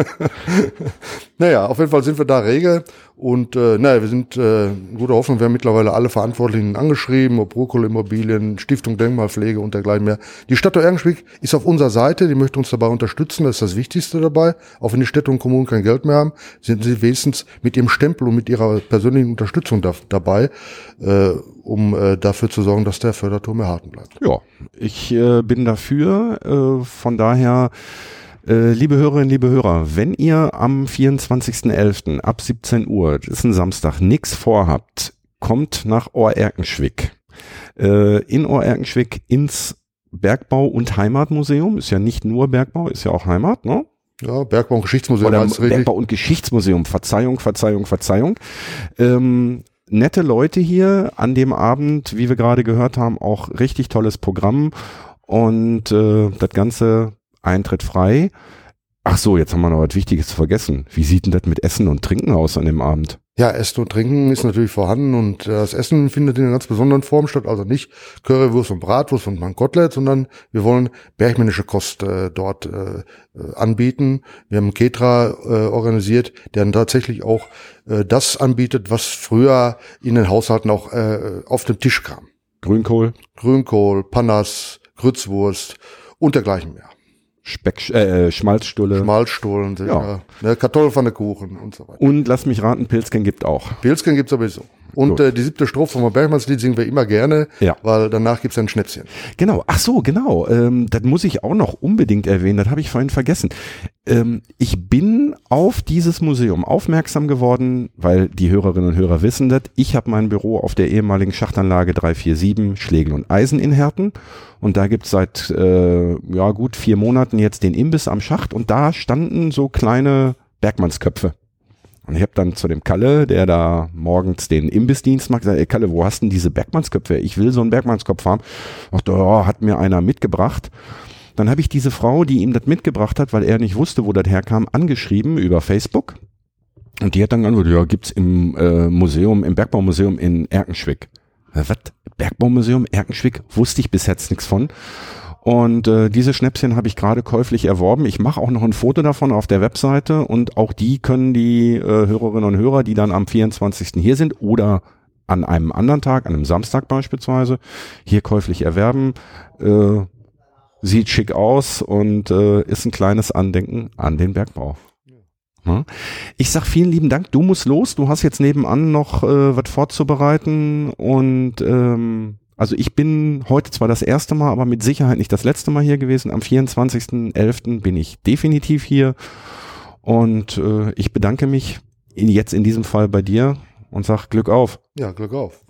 naja, auf jeden Fall sind wir da rege und äh, naja, wir sind äh, guter Hoffnung, wir haben mittlerweile alle Verantwortlichen angeschrieben, ob Rukol Immobilien, Stiftung Denkmalpflege und dergleichen mehr. Die Stadt Ergenschwick ist auf unserer Seite, die möchte uns dabei unterstützen, das ist das Wichtigste dabei. Auch wenn die Städte und Kommunen kein Geld mehr haben, sind sie wenigstens mit ihrem Stempel und mit ihrer persönlichen Unterstützung da, dabei, äh, um äh, dafür zu sorgen, dass der Förderturm erhalten bleibt. Ja, ich äh, bin dafür, äh, von daher äh, liebe Hörerinnen, liebe Hörer, wenn ihr am 24.11. ab 17 Uhr, das ist ein Samstag, nichts vorhabt, kommt nach Ohrerkenschwick. Äh, in Ohrerkenschwick ins Bergbau- und Heimatmuseum. Ist ja nicht nur Bergbau, ist ja auch Heimat, ne? Ja, Bergbau- und Geschichtsmuseum. Oder Bergbau- und Geschichtsmuseum. Verzeihung, Verzeihung, Verzeihung. Ähm, nette Leute hier an dem Abend, wie wir gerade gehört haben, auch richtig tolles Programm. Und äh, das Ganze Eintritt frei. Ach so, jetzt haben wir noch was Wichtiges vergessen. Wie sieht denn das mit Essen und Trinken aus an dem Abend? Ja, Essen und Trinken ist natürlich vorhanden und das Essen findet in einer ganz besonderen Form statt. Also nicht Currywurst und Bratwurst und Mankotlet, sondern wir wollen bergmännische Kost äh, dort äh, anbieten. Wir haben einen Ketra äh, organisiert, der dann tatsächlich auch äh, das anbietet, was früher in den Haushalten auch äh, auf den Tisch kam. Grünkohl? Grünkohl, Panas, Grützwurst und dergleichen mehr. Speck, äh, Schmalzstulle. Schmalzstullen, ja. Ne, Kartoffelpfannekuchen und so weiter. Und lass mich raten, Pilzken gibt auch. Pilzken gibt sowieso. Und äh, die siebte Strophe vom Bergmannslied singen wir immer gerne, ja. weil danach gibt's ein Schnäpschen. Genau, ach so, genau. Ähm, das muss ich auch noch unbedingt erwähnen, das habe ich vorhin vergessen. Ähm, ich bin auf dieses Museum aufmerksam geworden, weil die Hörerinnen und Hörer wissen das. Ich habe mein Büro auf der ehemaligen Schachtanlage 347 Schlegel und Eisen in Herten. Und da gibt's seit äh, ja gut vier Monaten jetzt den Imbiss am Schacht und da standen so kleine Bergmannsköpfe. Und ich habe dann zu dem Kalle, der da morgens den Imbissdienst macht, gesagt, ey Kalle, wo hast denn diese Bergmannsköpfe? Ich will so einen Bergmannskopf haben. Ach, da hat mir einer mitgebracht. Dann habe ich diese Frau, die ihm das mitgebracht hat, weil er nicht wusste, wo das herkam, angeschrieben über Facebook. Und die hat dann geantwortet, ja, gibt's im äh, Museum, im Bergbaumuseum in Erkenschwick. Was? Bergbaumuseum Erkenschwick? Wusste ich bis jetzt nichts von. Und äh, diese Schnäpschen habe ich gerade käuflich erworben. Ich mache auch noch ein Foto davon auf der Webseite und auch die können die äh, Hörerinnen und Hörer, die dann am 24. hier sind oder an einem anderen Tag, an einem Samstag beispielsweise, hier käuflich erwerben. Äh, sieht schick aus und äh, ist ein kleines Andenken an den Bergbau. Ich sag vielen lieben Dank. Du musst los. Du hast jetzt nebenan noch äh, was vorzubereiten und ähm, also ich bin heute zwar das erste Mal, aber mit Sicherheit nicht das letzte Mal hier gewesen. Am 24.11. bin ich definitiv hier. Und äh, ich bedanke mich in, jetzt in diesem Fall bei dir und sag Glück auf. Ja, Glück auf.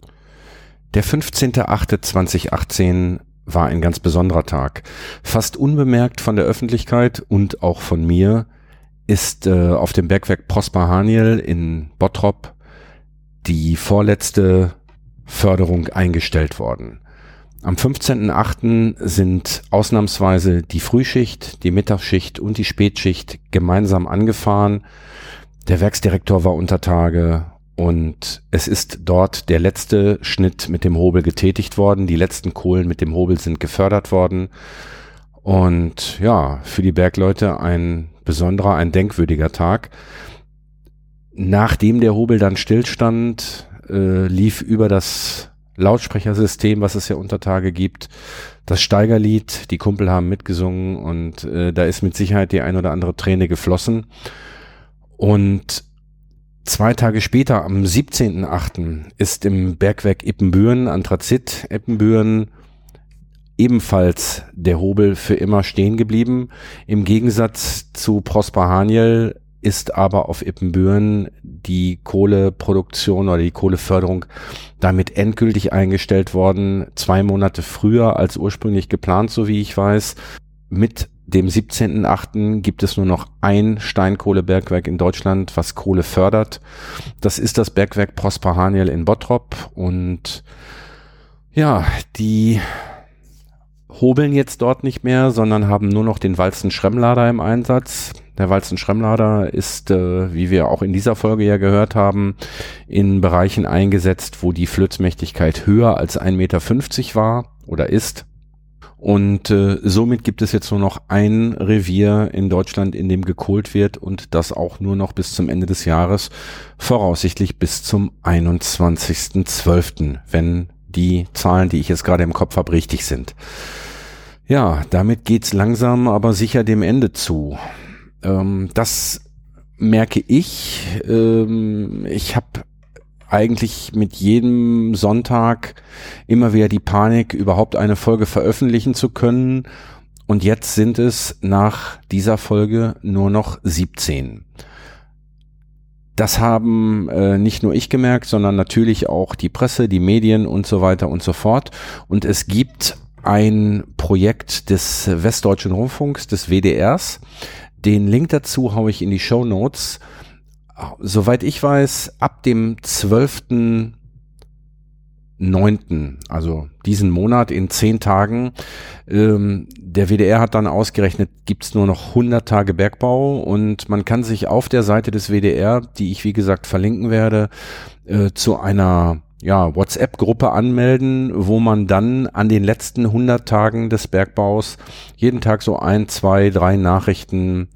Der 15.08.2018 war ein ganz besonderer Tag. Fast unbemerkt von der Öffentlichkeit und auch von mir ist äh, auf dem Bergwerk Prosper Haniel in Bottrop die vorletzte Förderung eingestellt worden. Am 15.8. sind ausnahmsweise die Frühschicht, die Mittagsschicht und die Spätschicht gemeinsam angefahren. Der Werksdirektor war unter Tage und es ist dort der letzte Schnitt mit dem Hobel getätigt worden. Die letzten Kohlen mit dem Hobel sind gefördert worden. Und ja, für die Bergleute ein besonderer, ein denkwürdiger Tag. Nachdem der Hobel dann stillstand, äh, lief über das Lautsprechersystem, was es ja unter Tage gibt, das Steigerlied. Die Kumpel haben mitgesungen und äh, da ist mit Sicherheit die ein oder andere Träne geflossen. Und zwei Tage später, am 17.8., ist im Bergwerk Ippenbüren, Anthrazit Ippenbüren, ebenfalls der Hobel für immer stehen geblieben. Im Gegensatz zu Prosper Haniel ist aber auf Ippenbüren die Kohleproduktion oder die Kohleförderung damit endgültig eingestellt worden, zwei Monate früher als ursprünglich geplant, so wie ich weiß. Mit dem 17.8. gibt es nur noch ein Steinkohlebergwerk in Deutschland, was Kohle fördert. Das ist das Bergwerk Prosper Haniel in Bottrop und Ja, die hobeln jetzt dort nicht mehr, sondern haben nur noch den Walzen-Schremmlader im Einsatz. Der Walzen-Schremmlader ist, äh, wie wir auch in dieser Folge ja gehört haben, in Bereichen eingesetzt, wo die Flötzmächtigkeit höher als 1,50 Meter war oder ist. Und äh, somit gibt es jetzt nur noch ein Revier in Deutschland, in dem gekohlt wird und das auch nur noch bis zum Ende des Jahres, voraussichtlich bis zum 21.12., wenn die Zahlen, die ich jetzt gerade im Kopf habe, richtig sind. Ja, damit geht's langsam, aber sicher dem Ende zu. Ähm, das merke ich. Ähm, ich habe eigentlich mit jedem Sonntag immer wieder die Panik, überhaupt eine Folge veröffentlichen zu können. Und jetzt sind es nach dieser Folge nur noch 17. Das haben äh, nicht nur ich gemerkt, sondern natürlich auch die Presse, die Medien und so weiter und so fort. Und es gibt ein Projekt des Westdeutschen Rundfunks, des WDRs. Den Link dazu haue ich in die Show Notes. Soweit ich weiß, ab dem 12. 9., also diesen Monat in zehn Tagen. Ähm, der WDR hat dann ausgerechnet, gibt's nur noch 100 Tage Bergbau und man kann sich auf der Seite des WDR, die ich wie gesagt verlinken werde, äh, zu einer ja, WhatsApp-Gruppe anmelden, wo man dann an den letzten 100 Tagen des Bergbaus jeden Tag so ein, zwei, drei Nachrichten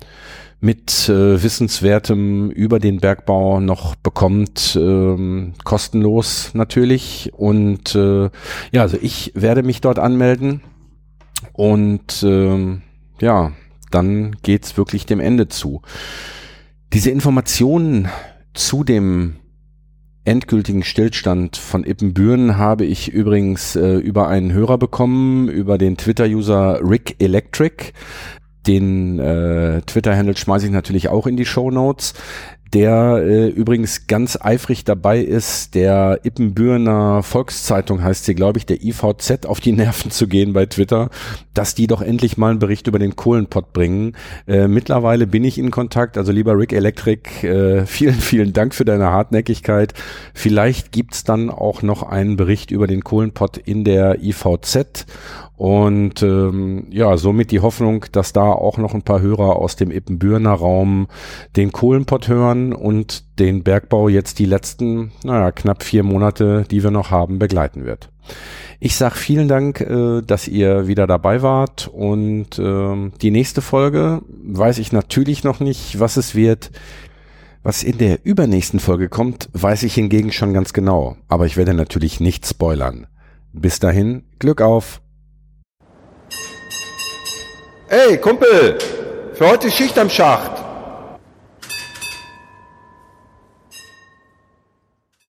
mit äh, Wissenswertem über den Bergbau noch bekommt, ähm, kostenlos natürlich. Und äh, ja, also ich werde mich dort anmelden und ähm, ja, dann geht's wirklich dem Ende zu. Diese Informationen zu dem endgültigen Stillstand von Ippenbüren habe ich übrigens äh, über einen Hörer bekommen, über den Twitter-User Rick Electric. Den äh, Twitter-Handle schmeiße ich natürlich auch in die Show Notes der äh, übrigens ganz eifrig dabei ist, der Ippenbürner Volkszeitung heißt sie, glaube ich, der IVZ auf die Nerven zu gehen bei Twitter, dass die doch endlich mal einen Bericht über den Kohlenpott bringen. Äh, mittlerweile bin ich in Kontakt, also lieber Rick Electric, äh, vielen, vielen Dank für deine Hartnäckigkeit. Vielleicht gibt's dann auch noch einen Bericht über den Kohlenpott in der IVZ und ähm, ja, somit die Hoffnung, dass da auch noch ein paar Hörer aus dem Ippenbürner Raum den Kohlenpott hören und den Bergbau jetzt die letzten, naja, knapp vier Monate, die wir noch haben, begleiten wird. Ich sag vielen Dank, äh, dass ihr wieder dabei wart und äh, die nächste Folge weiß ich natürlich noch nicht, was es wird. Was in der übernächsten Folge kommt, weiß ich hingegen schon ganz genau, aber ich werde natürlich nicht spoilern. Bis dahin, Glück auf! Ey, Kumpel, für heute Schicht am Schacht.